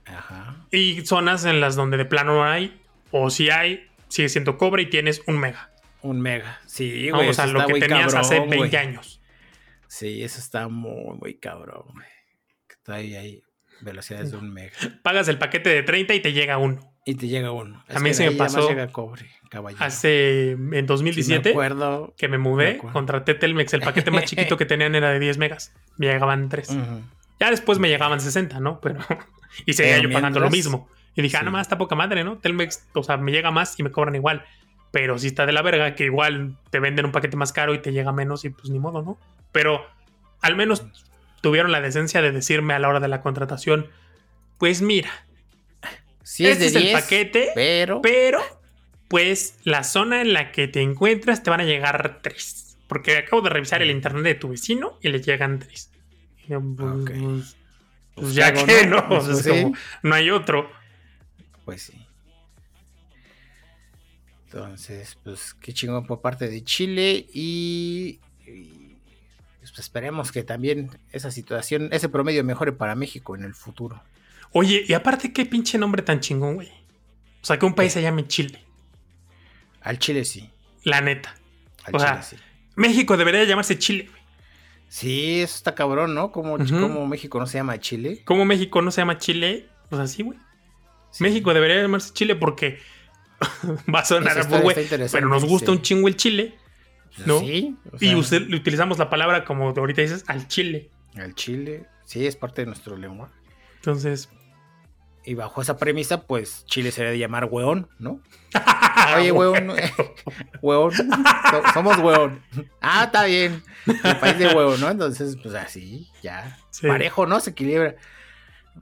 Ajá. Y zonas en las donde de plano no hay. O si hay, sigue siendo cobre y tienes un mega. Un mega, sí, güey. o sea, lo que tenías hace 20 años. Sí, eso está muy, muy cabrón, güey. Está ahí, ahí, velocidades de un mega. Pagas el paquete de 30 y te llega uno. Y te llega uno. a mí se me pasó. Llega cobre, hace, en 2017, me acuerdo, que me mudé, contraté Telmex. El paquete más chiquito que tenían era de 10 megas. Me llegaban 3. Ya después me llegaban 60, ¿no? Pero. y seguía yo pagando lo mismo. Y dije, ah, no más, está poca madre, ¿no? Telmex, o sea, me llega más y me cobran igual. Pero si está de la verga, que igual te venden un paquete más caro y te llega menos y pues ni modo, ¿no? Pero al menos tuvieron la decencia de decirme a la hora de la contratación, pues mira, si este es, el paquete, pero... pero pues la zona en la que te encuentras te van a llegar tres. Porque acabo de revisar el internet de tu vecino y le llegan tres. Pues, pues, pues, ya que no, no hay otro. Pues sí. Entonces, pues qué chingón por parte de Chile y, pues, esperemos que también esa situación, ese promedio mejore para México en el futuro. Oye, y aparte, qué pinche nombre tan chingón, güey. O sea, que un país se llame Chile. Al Chile sí. La neta. o sea, México debería llamarse Chile, güey. Sí, eso está cabrón, ¿no? Como, como México no se llama Chile. ¿Cómo México no se llama Chile? Pues así, güey. México debería llamarse Chile porque va a sonar güey. Pero nos gusta un chingo el chile. Pues ¿No? Sí. y utilizamos la palabra, como ahorita dices, al chile. Al chile. Sí, es parte de nuestro lengua. Entonces. Y bajo esa premisa, pues Chile sería de llamar hueón, ¿no? Oye, hueón. hueón. Somos hueón. Ah, está bien. El país de hueón, ¿no? Entonces, pues así, ya. Parejo, ¿no? Se equilibra.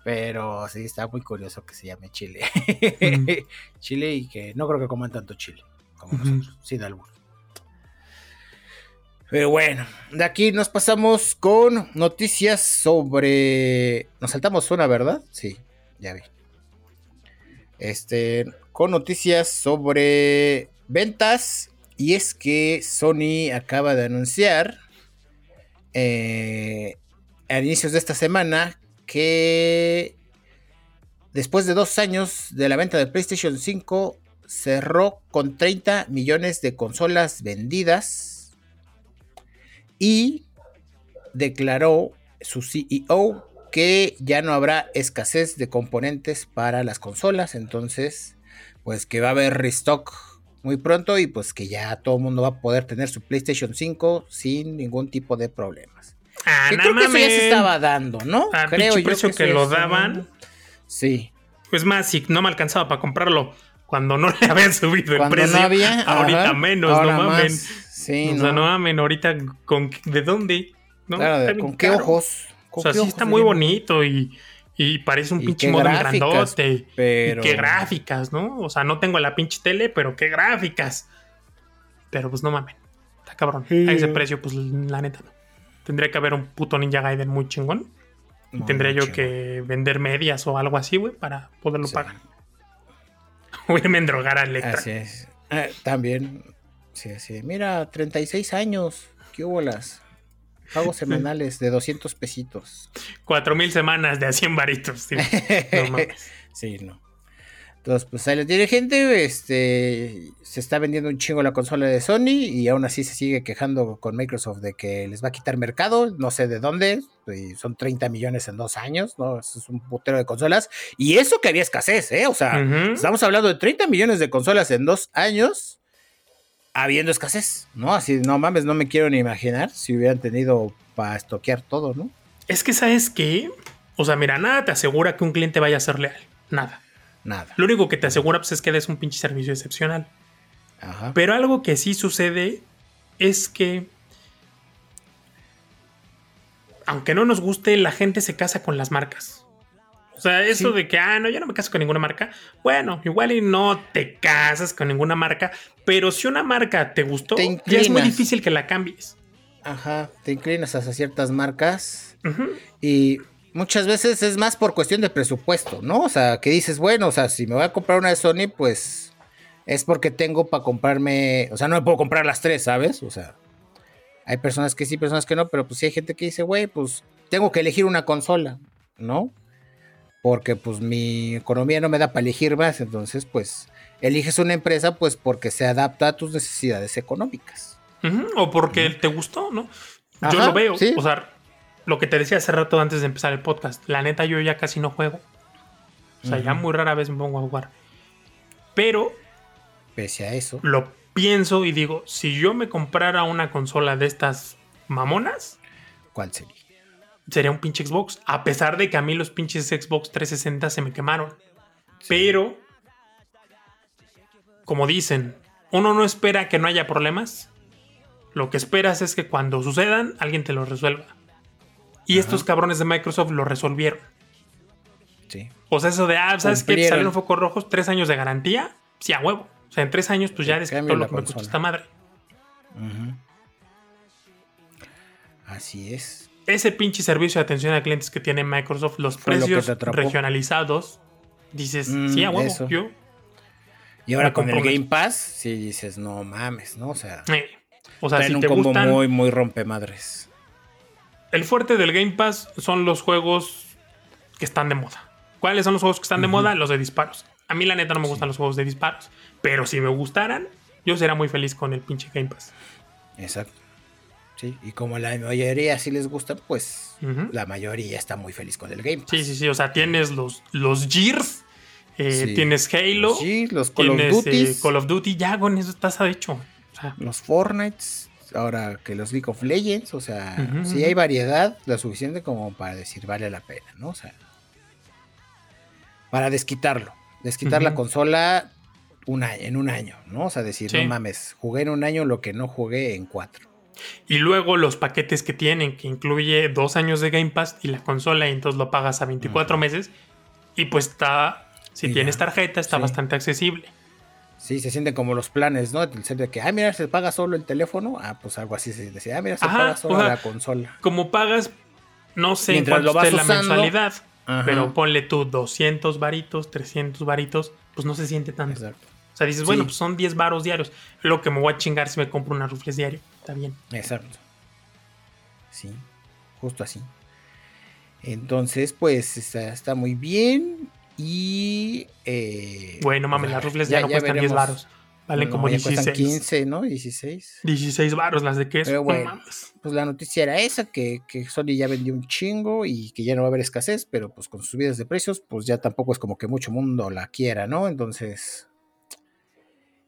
Pero sí, está muy curioso que se llame Chile. Chile y que no creo que coman tanto chile como nosotros, sin albur. Pero bueno, de aquí nos pasamos con noticias sobre. Nos saltamos una, ¿verdad? Sí, ya vi. Este, con noticias sobre ventas. Y es que Sony acaba de anunciar eh, a inicios de esta semana que después de dos años de la venta del PlayStation 5 cerró con 30 millones de consolas vendidas y declaró su CEO que ya no habrá escasez de componentes para las consolas, entonces pues que va a haber restock muy pronto y pues que ya todo el mundo va a poder tener su PlayStation 5 sin ningún tipo de problemas. Ah, creo que eso ya se estaba dando, ¿no? creo yo precio que, lo daban. Sí. Pues más, si no me alcanzaba para comprarlo cuando no le habían subido el precio. No había, ahorita menos, no mamen. Sí, o sea, no mamen, ahorita con ¿de dónde? ¿No? Claro, ¿con qué ojos? o sea, sí está muy bonito y, y parece un pinche modelo grandote. Pero... Y qué gráficas, ¿no? O sea, no tengo la pinche tele, pero qué gráficas. Pero pues no mamen. Está cabrón. A ese precio, pues la neta no. Tendría que haber un puto Ninja Gaiden muy chingón. Y tendría yo que vender medias o algo así, güey, para poderlo pagar. O irme a endrogar a Electra. Así es. Eh, también. Sí, sí. Mira, 36 años. ¿Qué hubo las? Pagos semanales de 200 pesitos. 4000 semanas de a 100 varitos. Sí. No mames. sí, no. Entonces, pues ahí lo tiene gente, este, se está vendiendo un chingo la consola de Sony y aún así se sigue quejando con Microsoft de que les va a quitar mercado, no sé de dónde, y son 30 millones en dos años, ¿no? Eso es un putero de consolas. Y eso que había escasez, ¿eh? O sea, estamos hablando de 30 millones de consolas en dos años, habiendo escasez, ¿no? Así, no mames, no me quiero ni imaginar si hubieran tenido para estoquear todo, ¿no? Es que, ¿sabes qué? O sea, mira, nada te asegura que un cliente vaya a ser leal, nada. Nada. Lo único que te asegura pues, es que des un pinche servicio excepcional. Pero algo que sí sucede es que, aunque no nos guste, la gente se casa con las marcas. O sea, eso de que, ah, no, yo no me caso con ninguna marca. Bueno, igual y no te casas con ninguna marca, pero si una marca te gustó, ya es muy difícil que la cambies. Ajá, te inclinas hacia ciertas marcas y muchas veces es más por cuestión de presupuesto, ¿no? O sea, que dices, bueno, o sea, si me voy a comprar una de Sony, pues es porque tengo para comprarme, o sea, no me puedo comprar las tres, ¿sabes? O sea, hay personas que sí, personas que no, pero pues sí hay gente que dice, güey, pues tengo que elegir una consola, ¿no? Porque pues mi economía no me da para elegir más, entonces pues eliges una empresa pues porque se adapta a tus necesidades económicas. O porque te gustó, ¿no? Yo lo veo, o sea, lo que te decía hace rato antes de empezar el podcast, la neta yo ya casi no juego. O sea, ya muy rara vez me pongo a jugar. Pero... Pese a eso. Lo pienso y digo, si yo me comprara una consola de estas mamonas... ¿Cuál sería? Sería un pinche Xbox. A pesar de que a mí los pinches Xbox 360 se me quemaron. Pero... Como dicen, uno no espera que no haya problemas. Lo que esperas es que cuando sucedan, alguien te lo resuelva. Y estos cabrones de Microsoft lo resolvieron. Sí. O sea, eso de, ah, ¿sabes qué? Salieron focos rojos, tres años de garantía. Sí, a huevo. O sea, en tres años, pues ya eres todo lo que me costó esta madre. Así es. Ese pinche servicio de atención a clientes que tiene Microsoft, los precios regionalizados, dices, mm, sí, a huevo, yo. Y ahora con el Game Pass, sí dices, no mames, ¿no? O sea, o sea si un te combo muy, muy rompemadres el fuerte del Game Pass son los juegos que están de moda. ¿Cuáles son los juegos que están de moda? Los de disparos. A mí la neta no me gustan los juegos de disparos. Pero si me gustaran, yo sería muy feliz con el pinche Game Pass. Exacto. Sí, y como la mayoría sí les gusta, pues la mayoría está muy feliz con el Game Pass. Sí, sí, sí. O sea, tienes los, los Gears, eh, tienes Halo, sí, los Call of Duty. Eh, Call of Duty, ya con eso estás hecho. los Fortnite, ahora que los League of Legends, o sea, sí hay variedad, lo suficiente como para decir vale la pena, ¿no? O sea, para desquitarlo. Desquitar la consola una, en un año, ¿no? O sea, decir, no mames, jugué en un año lo que no jugué en cuatro. Y luego los paquetes que tienen, que incluye dos años de Game Pass y la consola, y entonces lo pagas a 24 meses. Y pues está, si tienes tarjeta, está bastante accesible. Sí, se sienten como los planes, ¿no? El ser de que, ah, mira, se paga solo el teléfono. Ah, pues algo así se decía, ah, mira, se paga solo la consola. Como pagas, no sé en cuánto esté la mensualidad, pero ponle tú 200 varitos, 300 varitos, pues no se siente tanto. Exacto. O sea, dices, bueno, pues son 10 varos diarios. Lo que me voy a chingar si me compro una rufles diario. Está bien. Exacto. Sí, justo así. Entonces, pues está, muy bien. Y. Eh, bueno, mames, las rufles ya, no cuestan 10 varos. Valen como 16. 15, ¿no? 16. 16 varos las de queso. Pero bueno, pues la noticia era esa, que, que, Sony ya vendió un chingo y que ya no va a haber escasez, pero pues con subidas de precios, pues ya tampoco es como que mucho mundo la quiera, ¿no? Entonces,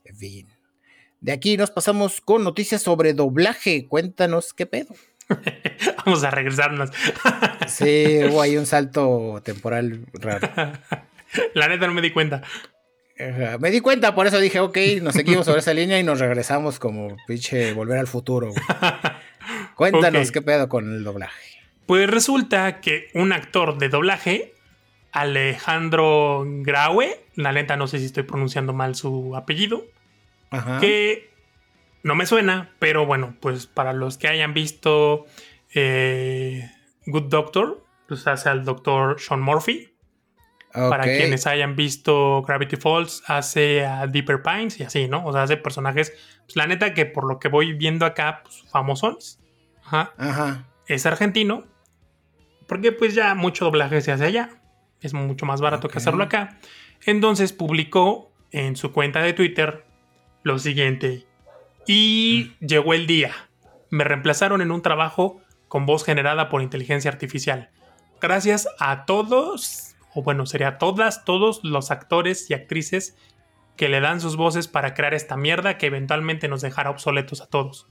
en fin. De aquí nos pasamos con noticias sobre doblaje. Cuéntanos qué pedo. Vamos a regresarnos. sí, hubo ahí un salto temporal raro. La neta no me di cuenta. Me di cuenta, por eso dije, ok, nos seguimos sobre esa línea y nos regresamos como pinche volver al futuro. Cuéntanos qué pedo con el doblaje. Pues resulta que un actor de doblaje, Alejandro Graue, la neta no sé si estoy pronunciando mal su apellido, que no me suena, pero bueno, pues para los que hayan visto eh, Good Doctor, pues hace al doctor Sean Murphy. Para quienes hayan visto Gravity Falls, hace a Deeper Pines y así, ¿no? O sea, hace personajes, pues la neta que por lo que voy viendo acá, pues famosos. Ajá. Ajá. Es argentino. Porque pues ya mucho doblaje se hace allá. Es mucho más barato que hacerlo acá. Entonces publicó en su cuenta de Twitter lo siguiente. Y llegó el día. Me reemplazaron en un trabajo con voz generada por inteligencia artificial. Gracias a todos, o bueno, sería todas, todos los actores y actrices que le dan sus voces para crear esta mierda que eventualmente nos dejará obsoletos a todos.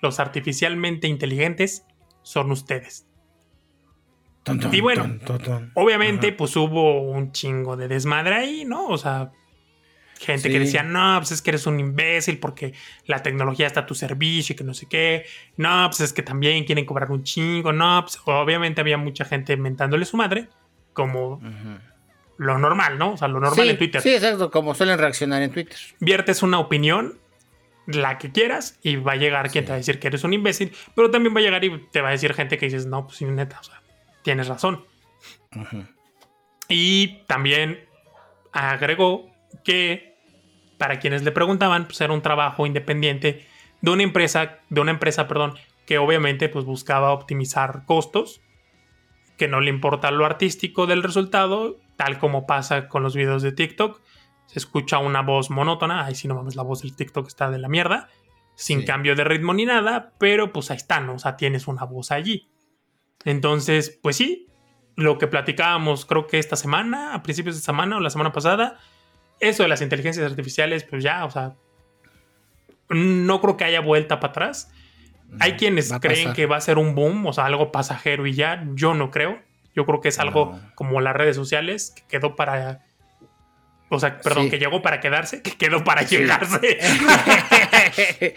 Los artificialmente inteligentes son ustedes. y bueno, obviamente pues hubo un chingo de desmadre ahí, ¿no? O sea, Gente que decía, no, pues es que eres un imbécil porque la tecnología está a tu servicio y que no sé qué. No, pues es que también quieren cobrar un chingo. No, pues obviamente había mucha gente mentándole su madre, como lo normal, ¿no? O sea, lo normal en Twitter. Sí, exacto, como suelen reaccionar en Twitter. Viertes una opinión, la que quieras, y va a llegar quien te va a decir que eres un imbécil, pero también va a llegar y te va a decir gente que dices, no, pues sí, neta, o sea, tienes razón. Y también agregó que para quienes le preguntaban, pues era un trabajo independiente de una empresa, de una empresa, perdón, que obviamente pues buscaba optimizar costos, que no le importa lo artístico del resultado, tal como pasa con los videos de TikTok. Se escucha una voz monótona, ay, si no mames, la voz del TikTok está de la mierda, sin cambio de ritmo ni nada, pero pues ahí está, ¿no? O sea, tienes una voz allí. Entonces, pues sí, lo que platicábamos creo que esta semana, a principios de semana o la semana pasada, eso de las inteligencias artificiales, pues ya, o sea, no creo que haya vuelta para atrás. Hay quienes creen que va a ser un boom, o sea, algo pasajero y ya. Yo no creo. Yo creo que es algo como las redes sociales que quedó para. O sea, perdón, que llegó para quedarse, que quedó para llegarse.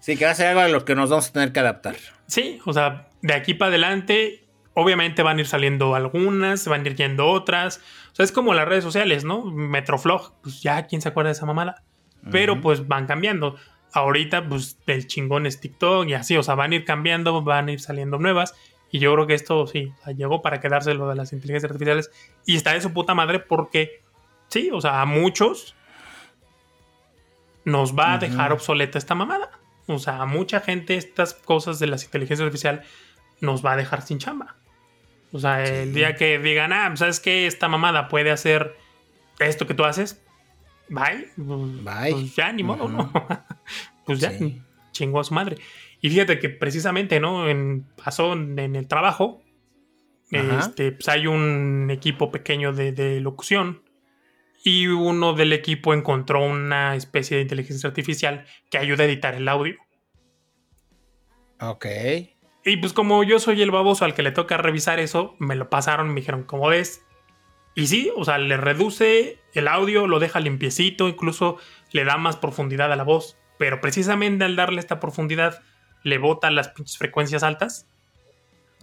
sí, que va a ser algo a lo que nos vamos a tener que adaptar. Sí, o sea, de aquí para adelante, obviamente van a ir saliendo algunas, van a ir yendo otras sea, es como las redes sociales, ¿no? Metroflog, pues ya, ¿quién se acuerda de esa mamada? Pero pues van cambiando. Ahorita, pues el chingón es TikTok y así, o sea, van a ir cambiando, van a ir saliendo nuevas. Y yo creo que esto sí, llegó para quedarse lo de las inteligencias artificiales. Y está de su puta madre porque, sí, o sea, a muchos nos va a dejar obsoleta esta mamada. O sea, a mucha gente estas cosas de las inteligencias artificiales nos va a dejar sin chamba. O sea, el día que digan, ah, pues, ¿sabes qué? Esta mamada puede hacer esto que tú haces. Bye. Bye. Pues ya, ni modo, ¿no? pues ya. chingó a su madre. Y fíjate que precisamente, ¿no? En, pasó en, el trabajo. Este, pues hay un equipo pequeño de, de locución y uno del equipo encontró una especie de inteligencia artificial que ayuda a editar el audio. Ok. Y pues como yo soy el baboso al que le toca revisar eso, me lo pasaron, me dijeron, ¿cómo ves? Y sí, o sea, le reduce el audio, lo deja limpiecito, incluso le da más profundidad a la voz. Pero precisamente al darle esta profundidad, le bota las pinches frecuencias altas.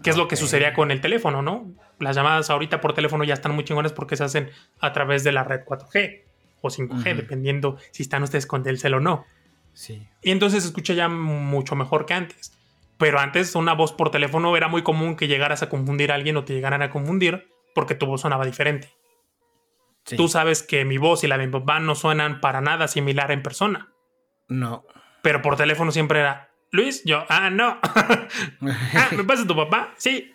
Que es lo que sucedía con el teléfono, ¿no? Las llamadas ahorita por teléfono ya están muy chingones porque se hacen a través de la red 4G o 5G, dependiendo si están ustedes con Telcel o no. Sí. Y entonces se escucha ya mucho mejor que antes. Pero antes una voz por teléfono era muy común que llegaras a confundir a alguien o te llegaran a confundir porque tu voz sonaba diferente. Tú sabes que mi voz y la de mi papá no suenan para nada similar en persona. No. Pero por teléfono siempre era, Luis, yo, ah, no. ah, ¿me pasa tu papá? Sí.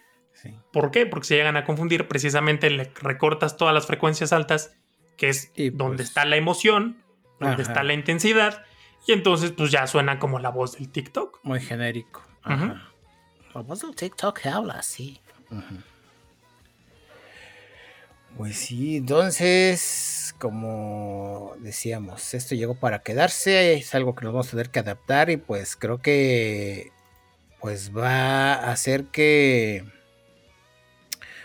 ¿Por qué? Porque se llegan a confundir, precisamente le recortas todas las frecuencias altas, que es donde pues está la emoción, donde está la intensidad, y entonces pues ya suena como la voz del TikTok. Muy genérico. Ajá. La voz del TikTok habla así. Pues sí, entonces, como decíamos, esto llegó para quedarse, es algo que nos vamos a tener que adaptar y pues creo que pues va a hacer que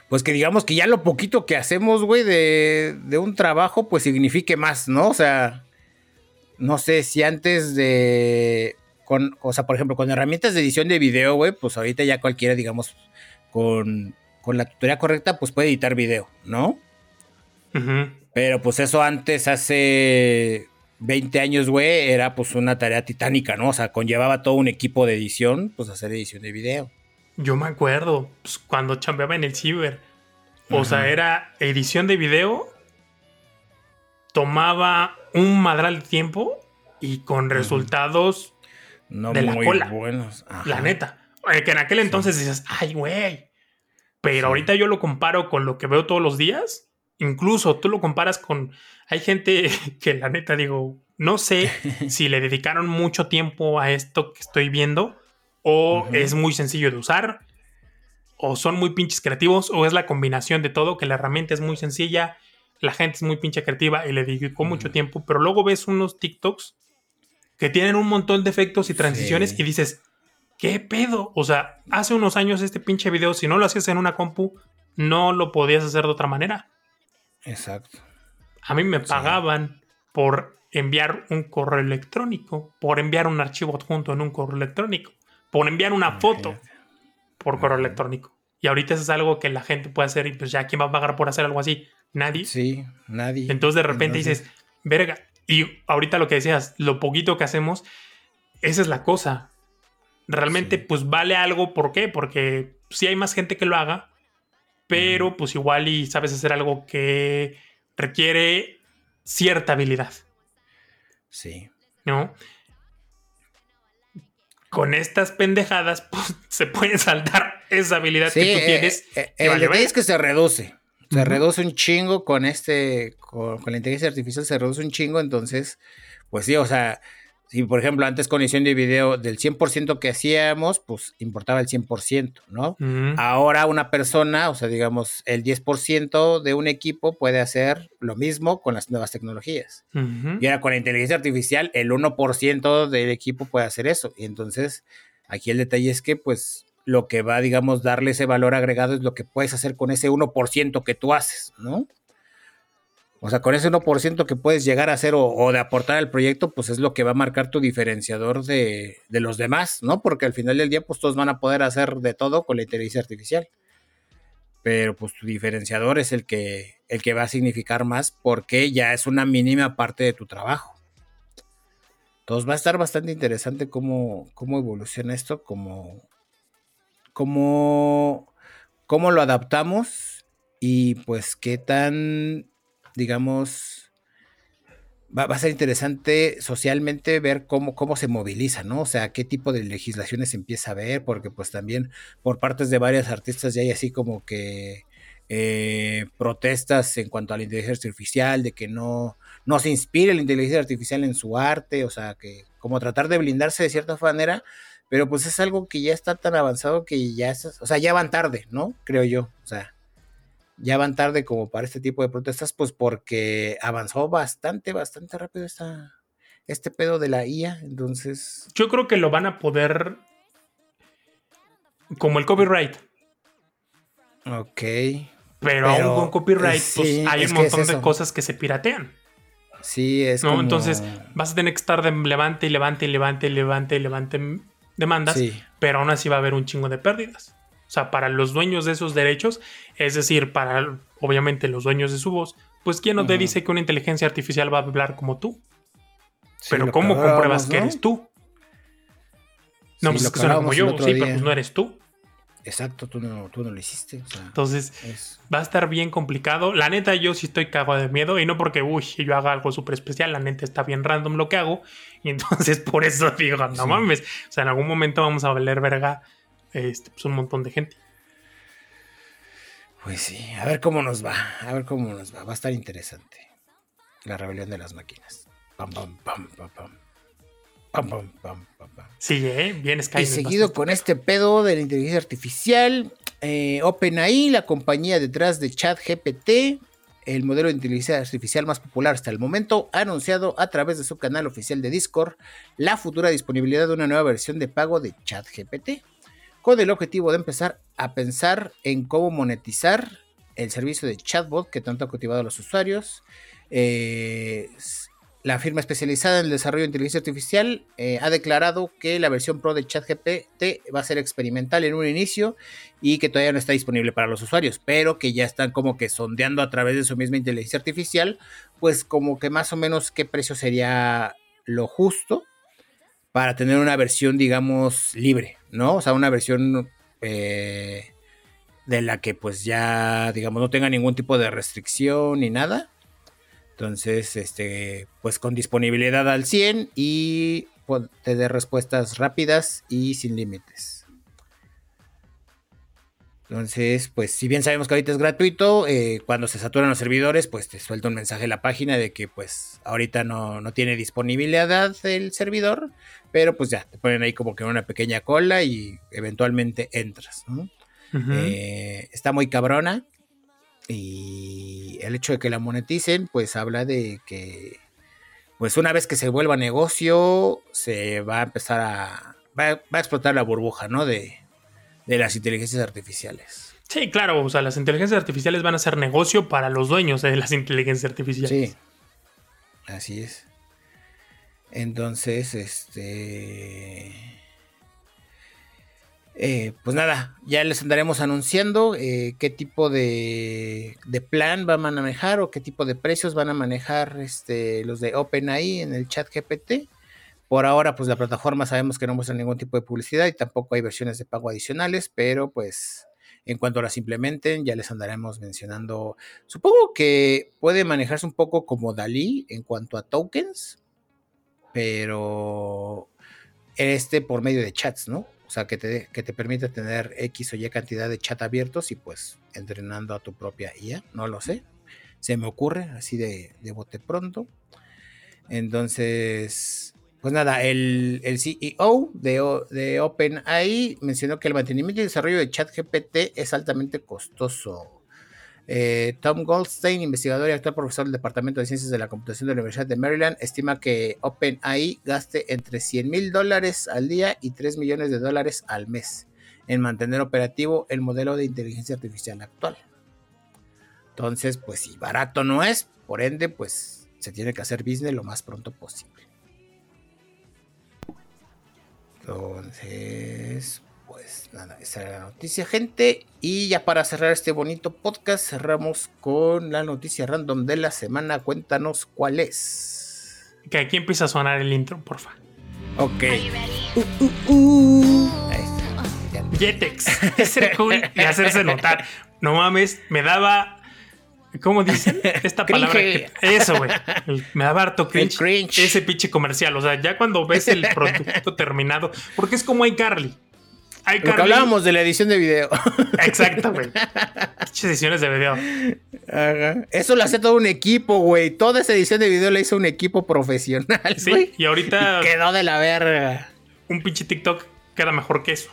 pues que digamos que ya lo poquito que hacemos, güey, de, de un trabajo, pues signifique más, ¿no? O sea, no sé si antes de, con, o sea, por ejemplo, con herramientas de edición de video, güey, pues ahorita ya cualquiera, digamos, con con la tutoría correcta, pues puede editar video, ¿no? Pero pues eso antes, hace 20 años, güey, era pues una tarea titánica, ¿no? O sea, conllevaba todo un equipo de edición, pues hacer edición de video. Yo me acuerdo, pues, cuando chambeaba en el ciber. O sea, era edición de video, tomaba un madral de tiempo y con resultados no de muy buenos. La neta. Que en aquel entonces dices, ay, güey, pero ahorita yo lo comparo con lo que veo todos los días. Incluso tú lo comparas con... Hay gente que la neta digo, no sé si le dedicaron mucho tiempo a esto que estoy viendo o es muy sencillo de usar o son muy pinches creativos o es la combinación de todo, que la herramienta es muy sencilla, la gente es muy pinche creativa y le dedicó mucho tiempo, pero luego ves unos TikToks que tienen un montón de efectos y transiciones y dices, ¿Qué pedo? O sea, hace unos años este pinche video, si no lo hacías en una compu, no lo podías hacer de otra manera. Exacto. A mí me pagaban por enviar un correo electrónico, por enviar un archivo adjunto en un correo electrónico, por enviar una foto por correo electrónico. Y ahorita eso es algo que la gente puede hacer y pues ya, ¿quién va a pagar por hacer algo así? Nadie. Sí, nadie. Entonces de repente dices, verga. Y ahorita lo que decías, lo poquito que hacemos, esa es la cosa realmente pues vale algo. ¿Por qué? Porque sí hay más gente que lo haga, pero pues igual y sabes hacer algo que requiere cierta habilidad. Sí. ¿No? Con estas pendejadas, pues se puede saltar esa habilidad que tú eh, tienes. Eh, el detalle es que se reduce. Se reduce un chingo con este, con, con, la inteligencia artificial se reduce un chingo, entonces, pues sí, o sea, si, por ejemplo, antes con edición de video del 100% que hacíamos, pues importaba el 100%, ¿no? Ahora una persona, o sea, digamos, el 10% de un equipo puede hacer lo mismo con las nuevas tecnologías. Y ahora con la inteligencia artificial, el 1% del equipo puede hacer eso. Y entonces, aquí el detalle es que, pues, lo que va, digamos, darle ese valor agregado es lo que puedes hacer con ese 1% que tú haces, ¿no? O sea, con ese 1% que puedes llegar a hacer o, de aportar al proyecto, pues es lo que va a marcar tu diferenciador de, los demás, ¿no? Porque al final del día, pues todos van a poder hacer de todo con la inteligencia artificial. Pero pues tu diferenciador es el que, el que va a significar más porque ya es una mínima parte de tu trabajo. Entonces va a estar bastante interesante cómo, cómo evoluciona esto, cómo, cómo, cómo lo adaptamos y pues qué tan digamos, va, a ser interesante socialmente ver cómo, cómo se moviliza, ¿no? O sea, qué tipo de legislaciones empieza a ver, porque pues también por partes de varios artistas ya hay así como que eh, protestas en cuanto a la inteligencia artificial, de que no, no se inspire la inteligencia artificial en su arte, o sea, que como tratar de blindarse de cierta manera, pero pues es algo que ya está tan avanzado que ya es, o sea, ya van tarde, ¿no? Creo yo, o sea, ya van tarde como para este tipo de protestas, pues porque avanzó bastante, bastante rápido esta, este pedo de la IA, entonces... Yo creo que lo van a poder... Como el copyright. Ok. Pero, aún con copyright, pues hay un montón de cosas que se piratean. Sí, es ¿no? Entonces vas a tener que estar de levante y levante y levante y levante y levante demandas, pero aún así va a haber un chingo de pérdidas. O sea, para los dueños de esos derechos, es decir, para obviamente los dueños de su voz, pues ¿quién no te dice que una inteligencia artificial va a hablar como tú? pero ¿cómo compruebas que eres tú? No, pues es que suena como yo, sí, pero pues no eres tú. Exacto, tú no, tú no lo hiciste. Entonces, va a estar bien complicado. La neta, yo sí estoy cagado de miedo. Y no porque, uy, yo haga algo súper especial. La neta está bien random lo que hago. Y entonces, por eso digo, no mames. O sea, en algún momento vamos a valer verga este, pues, un montón de gente. Pues sí, a ver cómo nos va. A ver cómo nos va. Va a estar interesante. La rebelión de las máquinas. Pam, pam, pam, pam, pam. Sí, ¿eh? bien Skynet. Y seguido con este pedo de la inteligencia artificial, eh, OpenAI, la compañía detrás de ChatGPT, el modelo de inteligencia artificial más popular hasta el momento, ha anunciado a través de su canal oficial de Discord la futura disponibilidad de una nueva versión de pago de ChatGPT, con el objetivo de empezar a pensar en cómo monetizar el servicio de chatbot que tanto ha cultivado a los usuarios. Eh, la firma especializada en el desarrollo de inteligencia artificial eh, ha declarado que la versión Pro de ChatGPT va a ser experimental en un inicio y que todavía no está disponible para los usuarios, pero que ya están como que sondeando a través de su misma inteligencia artificial, pues como que más o menos qué precio sería lo justo para tener una versión, digamos, libre, ¿no? O sea, una versión eh, de la que pues ya, digamos, no tenga ningún tipo de restricción ni nada entonces, este, pues con disponibilidad al 100 y pues, te dé respuestas rápidas y sin límites. Entonces, pues si bien sabemos que ahorita es gratuito, eh, cuando se saturan los servidores, pues te suelta un mensaje en la página de que pues ahorita no, tiene disponibilidad el servidor, pero pues ya, te ponen ahí como que una pequeña cola y eventualmente entras. Eh, está muy cabrona. Y el hecho de que la moneticen, pues habla de que, pues una vez que se vuelva negocio, se va a empezar a, va, a explotar la burbuja, ¿no? De, de las inteligencias artificiales. Sí, claro, o sea, las inteligencias artificiales van a ser negocio para los dueños de las inteligencias artificiales. Sí, así es. Entonces, este... Eh, pues nada, ya les andaremos anunciando eh, qué tipo de, plan van a manejar o qué tipo de precios van a manejar este, los de OpenAI en el chat GPT. Por ahora, pues la plataforma sabemos que no muestra ningún tipo de publicidad y tampoco hay versiones de pago adicionales, pero pues en cuanto las implementen ya les andaremos mencionando. Supongo que puede manejarse un poco como Dalí en cuanto a tokens, pero este por medio de chats, ¿no? O sea, que te, que te permite tener X o Y cantidad de chat abiertos y pues entrenando a tu propia IA, no lo sé. Se me ocurre así de, de bote pronto. Entonces, pues nada, el, el CEO de, de OpenAI mencionó que el mantenimiento y desarrollo de ChatGPT es altamente costoso. Eh, Tom Goldstein, investigador y actual profesor del Departamento de Ciencias de la Computación de la Universidad de Maryland, estima que OpenAI gaste entre 100 mil dólares al día y 3 millones de dólares al mes en mantener operativo el modelo de inteligencia artificial actual. Entonces, pues si barato no es, por ende, pues se tiene que hacer business lo más pronto posible. Entonces, pues nada, esa era la noticia, gente. Y ya para cerrar este bonito podcast, cerramos con la noticia random de la semana. Cuéntanos cuál es. Que aquí empieza a sonar el intro, porfa. Ok. Uh, uh, uh. Ahí está. Jetex. Es ser cool y hacerse notar. No mames, me daba. ¿Cómo dicen? Esta palabra. eso, güey. Me daba harto cringe, cringe, Ese pinche comercial. O sea, ya cuando ves el producto terminado. Porque es como iCarly. Lo que hablábamos de la edición de video. Exacto, güey. Muchas ediciones de video. Ajá. Eso lo hace todo un equipo, güey. Toda esa edición de video la hizo un equipo profesional. Sí, y ahorita. quedó de la verga. Un pinche TikTok queda mejor que eso.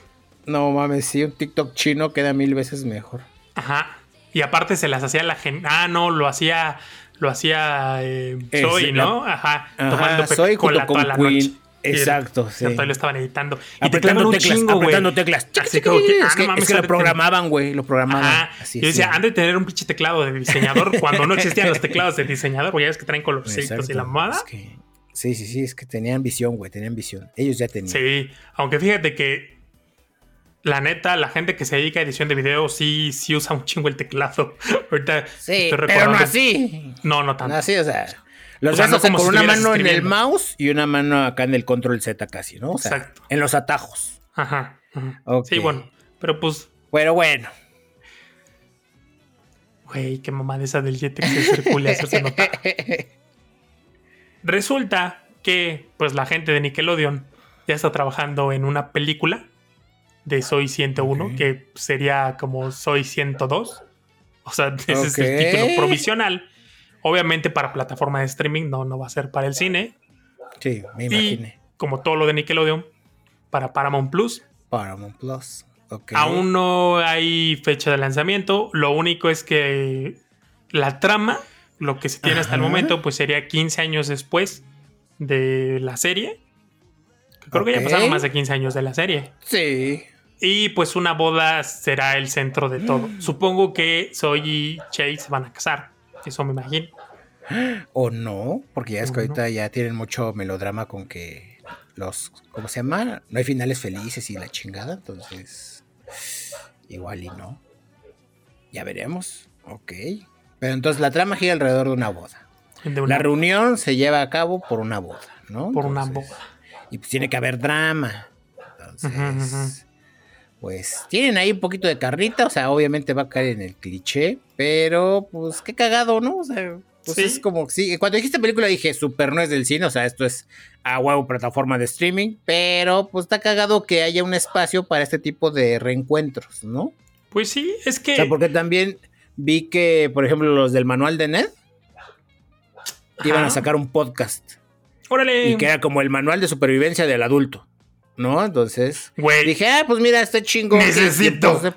No mames, sí, un TikTok chino queda mil veces mejor. Ajá. Y aparte se las hacía la gente. Ah, no, lo hacía. Lo hacía eh, Soy, ¿no? Ajá. Tomando soy junto con la Queen. Exacto, sí. lo estaban editando. Y apretando teclas, chingo, apretando teclas. Así como que, es, que, es que lo programaban, güey, lo programaban. Así, Yo decía, han de tener un pinche teclado de diseñador cuando no existían los teclados de diseñador, güey, ya ves que traen colorcitos y la moda. Es que, sí, sí, sí, es que tenían visión, güey, tenían visión. Ellos ya tenían. Sí, aunque fíjate que la neta, la gente que se dedica a edición de video sí, sí usa un chingo el teclado. Ahorita sí, pero no así. No, no tanto. así, o sea... Los o con una mano en el mouse y una mano acá en el control Z casi, ¿no? Exacto. En los atajos. Ajá. Sí, bueno. Pero pues. Pero bueno. Güey, qué mamada esa del circula, eso se nota. Resulta que, pues, la gente de Nickelodeon ya está trabajando en una película de Soy 101, que sería como Soy 102. O sea, ese es el título provisional. Obviamente para plataforma de streaming, no, no va a ser para el cine. Sí, me imaginé. como todo lo de Nickelodeon, para Paramount Plus. Paramount Plus. Okay. Aún no hay fecha de lanzamiento. Lo único es que la trama, lo que se tiene hasta el momento, pues sería 15 años después de la serie. Creo que ya pasaron más de 15 años de la serie. Sí. Y pues una boda será el centro de todo. Supongo que Zoe y Chase se van a casar. Eso me imagino. O no, porque ya es que ahorita ya tienen mucho melodrama con que los, ¿cómo se llama? No hay finales felices y la chingada, entonces igual y no. Ya veremos, ok. Pero entonces la trama gira alrededor de una boda. La reunión se lleva a cabo por una boda, ¿no? Por una boda. Y pues tiene que haber drama. Entonces, pues tienen ahí un poquito de carrita, o sea, obviamente va a caer en el cliché, pero pues qué cagado, ¿no? O sea, pues es como, sí, cuando dijiste película dije, super no es del cine, o sea, esto es a huevo plataforma de streaming, pero pues está cagado que haya un espacio para este tipo de reencuentros, ¿no? Pues sí, es que... O sea, porque también vi que, por ejemplo, los del manual de Ned iban a sacar un podcast. Órale. Y que era como el manual de supervivencia del adulto. ¿No? Entonces dije, ah, pues mira, este chingo. Necesito. De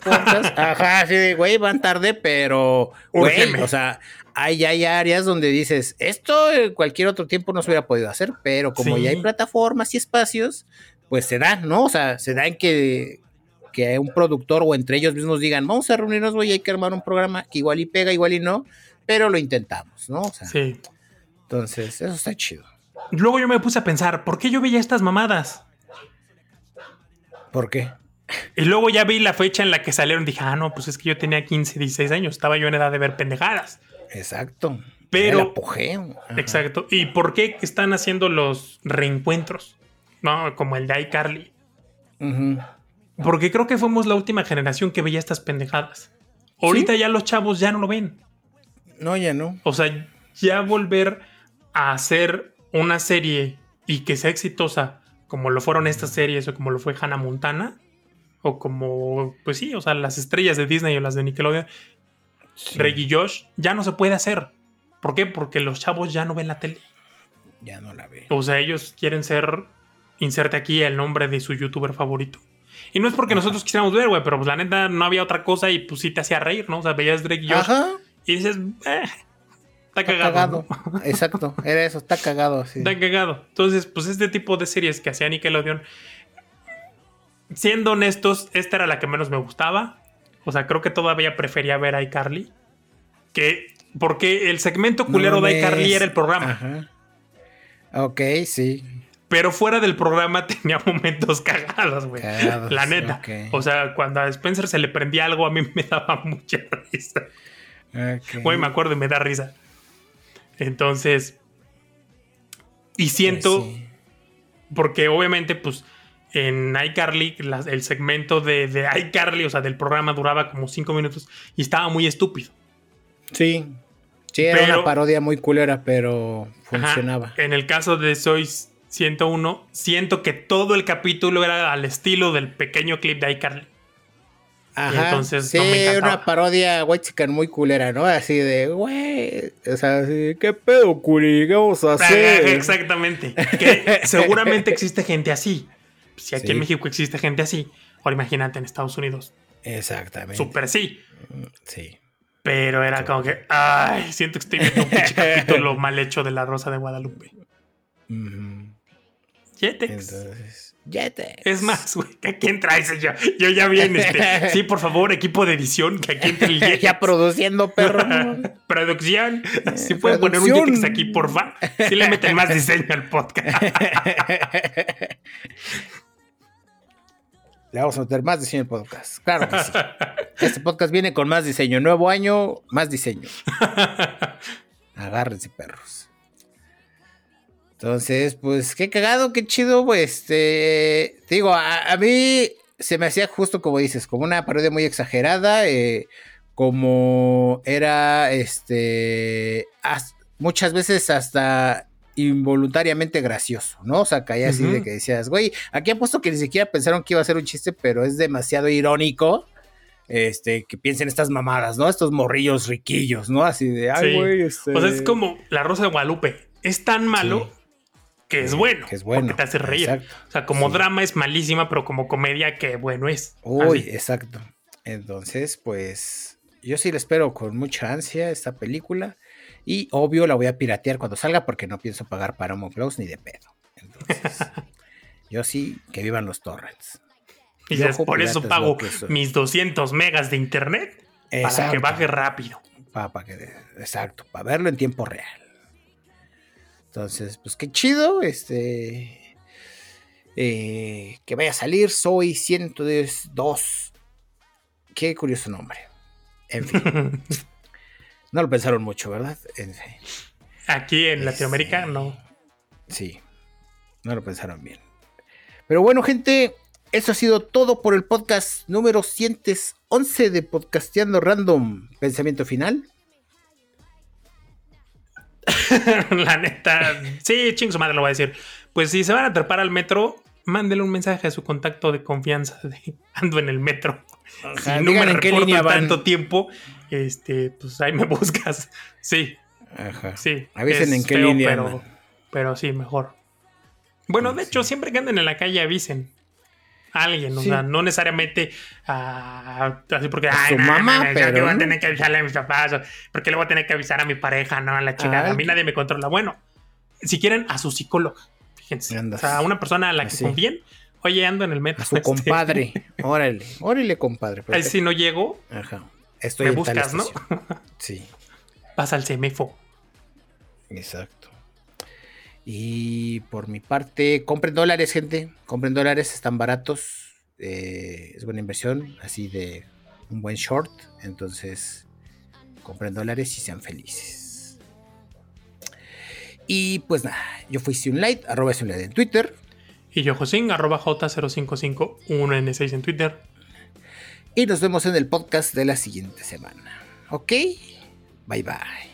Ajá, sí, güey, van tarde, pero, güey, o sea, hay, hay áreas donde dices, esto en cualquier otro tiempo no se hubiera podido hacer, pero como ya hay plataformas y espacios, pues se da, ¿no? O sea, se da en que, que un productor o entre ellos mismos digan, vamos a reunirnos, güey, hay que armar un programa que igual y pega, igual y no, pero lo intentamos, ¿no? O sea, sí. Entonces, eso está chido. Luego yo me puse a pensar, ¿por qué yo veía estas mamadas? ¿Por qué? Y luego ya vi la fecha en la que salieron. Dije, ah, no, pues es que yo tenía 15, 16 años. Estaba yo en edad de ver pendejadas. Exacto. Pero. El apogeo. Exacto. ¿Y por qué están haciendo los reencuentros? ¿No? Como el de iCarly. Porque creo que fuimos la última generación que veía estas pendejadas. Ahorita ya los chavos ya no lo ven. No, ya no. O sea, ya volver a hacer una serie y que sea exitosa como lo fueron estas series o como lo fue Hannah Montana o como, pues sí, o sea, las estrellas de Disney o las de Nickelodeon, Reggie Josh, ya no se puede hacer. ¿Por qué? Porque los chavos ya no ven la tele. Ya no la ven. O sea, ellos quieren ser, inserte aquí el nombre de su youtuber favorito. Y no es porque nosotros quisiéramos ver, güey, pero pues la neta no había otra cosa y pues sí te hacía reír, ¿no? O sea, veías Drake Josh y dices, eh, Está, cagado. Exacto, era eso, está cagado. Sí. Está cagado. Entonces, pues este tipo de series que hacía Nickelodeon, siendo honestos, esta era la que menos me gustaba. O sea, creo que todavía prefería ver a iCarly. Que, porque el segmento culero de iCarly era el programa. Ajá. Ok, sí. Pero fuera del programa tenía momentos cagados, güey. La neta. O sea, cuando a Spencer se le prendía algo, a mí me daba mucha risa. Güey, me acuerdo y me da risa. Entonces, y siento, pues porque obviamente, pues, en iCarly, el segmento de, de, iCarly, o sea, del programa duraba como cinco minutos y estaba muy estúpido. Sí, sí, era una parodia muy culera, pero funcionaba. en el caso de Soy 101, siento que todo el capítulo era al estilo del pequeño clip de iCarly. Ajá. entonces sí, una parodia white muy culera, ¿no? Así de, güey, o sea, así, ¿qué pedo, culi? ¿Qué vamos a hacer? Exactamente. Que seguramente existe gente así. Si aquí en México existe gente así, ahora imagínate en Estados Unidos. Exactamente. Súper sí. Sí. Pero era como que, ay, siento que estoy viendo un pinche capítulo mal hecho de La Rosa de Guadalupe. Jetex. Es más, güey, ¿a quién traes yo? Yo ya viene este. Sí, por favor, equipo de edición, que aquí entre el Jetex. Ya produciendo, perro. Producción. Si pueden poner un Jetex aquí, porfa. Si le meten más diseño al podcast. Le vamos a meter más diseño al podcast. Claro que sí. Este podcast viene con más diseño. Nuevo año, más diseño. Agárrense, perros. Entonces, pues qué cagado, qué chido. Pues, este, digo, a, mí se me hacía justo como dices, como una parodia muy exagerada. Eh, como era, este, muchas veces hasta involuntariamente gracioso, ¿no? O sea, caía así de que decías, güey, aquí apuesto que ni siquiera pensaron que iba a ser un chiste, pero es demasiado irónico. Este, que piensen estas mamadas, ¿no? Estos morrillos riquillos, ¿no? Así de, ay, güey, este... O sea, es como la Rosa de Guadalupe. Es tan malo que es bueno. Que es bueno. Porque te hace reír. O sea, como drama es malísima, pero como comedia, que bueno es. Uy, exacto. Entonces, pues, yo sí le espero con mucha ansia esta película. Y obvio la voy a piratear cuando salga porque no pienso pagar para Plus ni de pedo. Entonces, yo sí, que vivan los torrents. Y por eso pago mis 200 megas de internet para que baje rápido. Para, que, exacto, para verlo en tiempo real. Entonces, pues qué chido, este... Eh, que vaya a salir, soy 102. Qué curioso nombre. En fin. No lo pensaron mucho, ¿verdad? Aquí en Latinoamérica no. Sí, no lo pensaron bien. Pero bueno, gente, eso ha sido todo por el podcast número 111 de Podcasteando Random. Pensamiento final. La neta, sí, ching su madre lo voy a decir. Pues si se van a trepar al metro, mándele un mensaje a su contacto de confianza de ando en el metro. si no me en qué línea tanto tiempo, este, pues ahí me buscas. Sí. Ajá. Sí. Avisen en qué línea. Pero, pero, sí, mejor. Bueno, de hecho, siempre que anden en la calle avisen. Alguien, o sea, no necesariamente a, así porque a su mamá, pero yo voy a tener que avisarle a mis papás, porque le voy a tener que avisar a mi pareja, no a la chica. A mí nadie me controla. Bueno, si quieren, a su psicólogo. Fíjense. O sea, a una persona a la que confíen. Oye, ando en el metro. A su este, compadre. órale, órale, compadre. Ahí si no llego. Ajá. Estoy me buscas, ¿no? sí. Pasa al CEMEFO. Exacto. Y por mi parte, compren dólares, gente. Compren dólares, están baratos. Eh, es buena inversión, así de un buen short. Entonces, compren dólares y sean felices. Y pues nada, yo fui Sunlight, arroba Sunlight en Twitter. Y yo Josín, arroba J0551N6 en Twitter. Y nos vemos en el podcast de la siguiente semana. ¿Ok? Bye bye.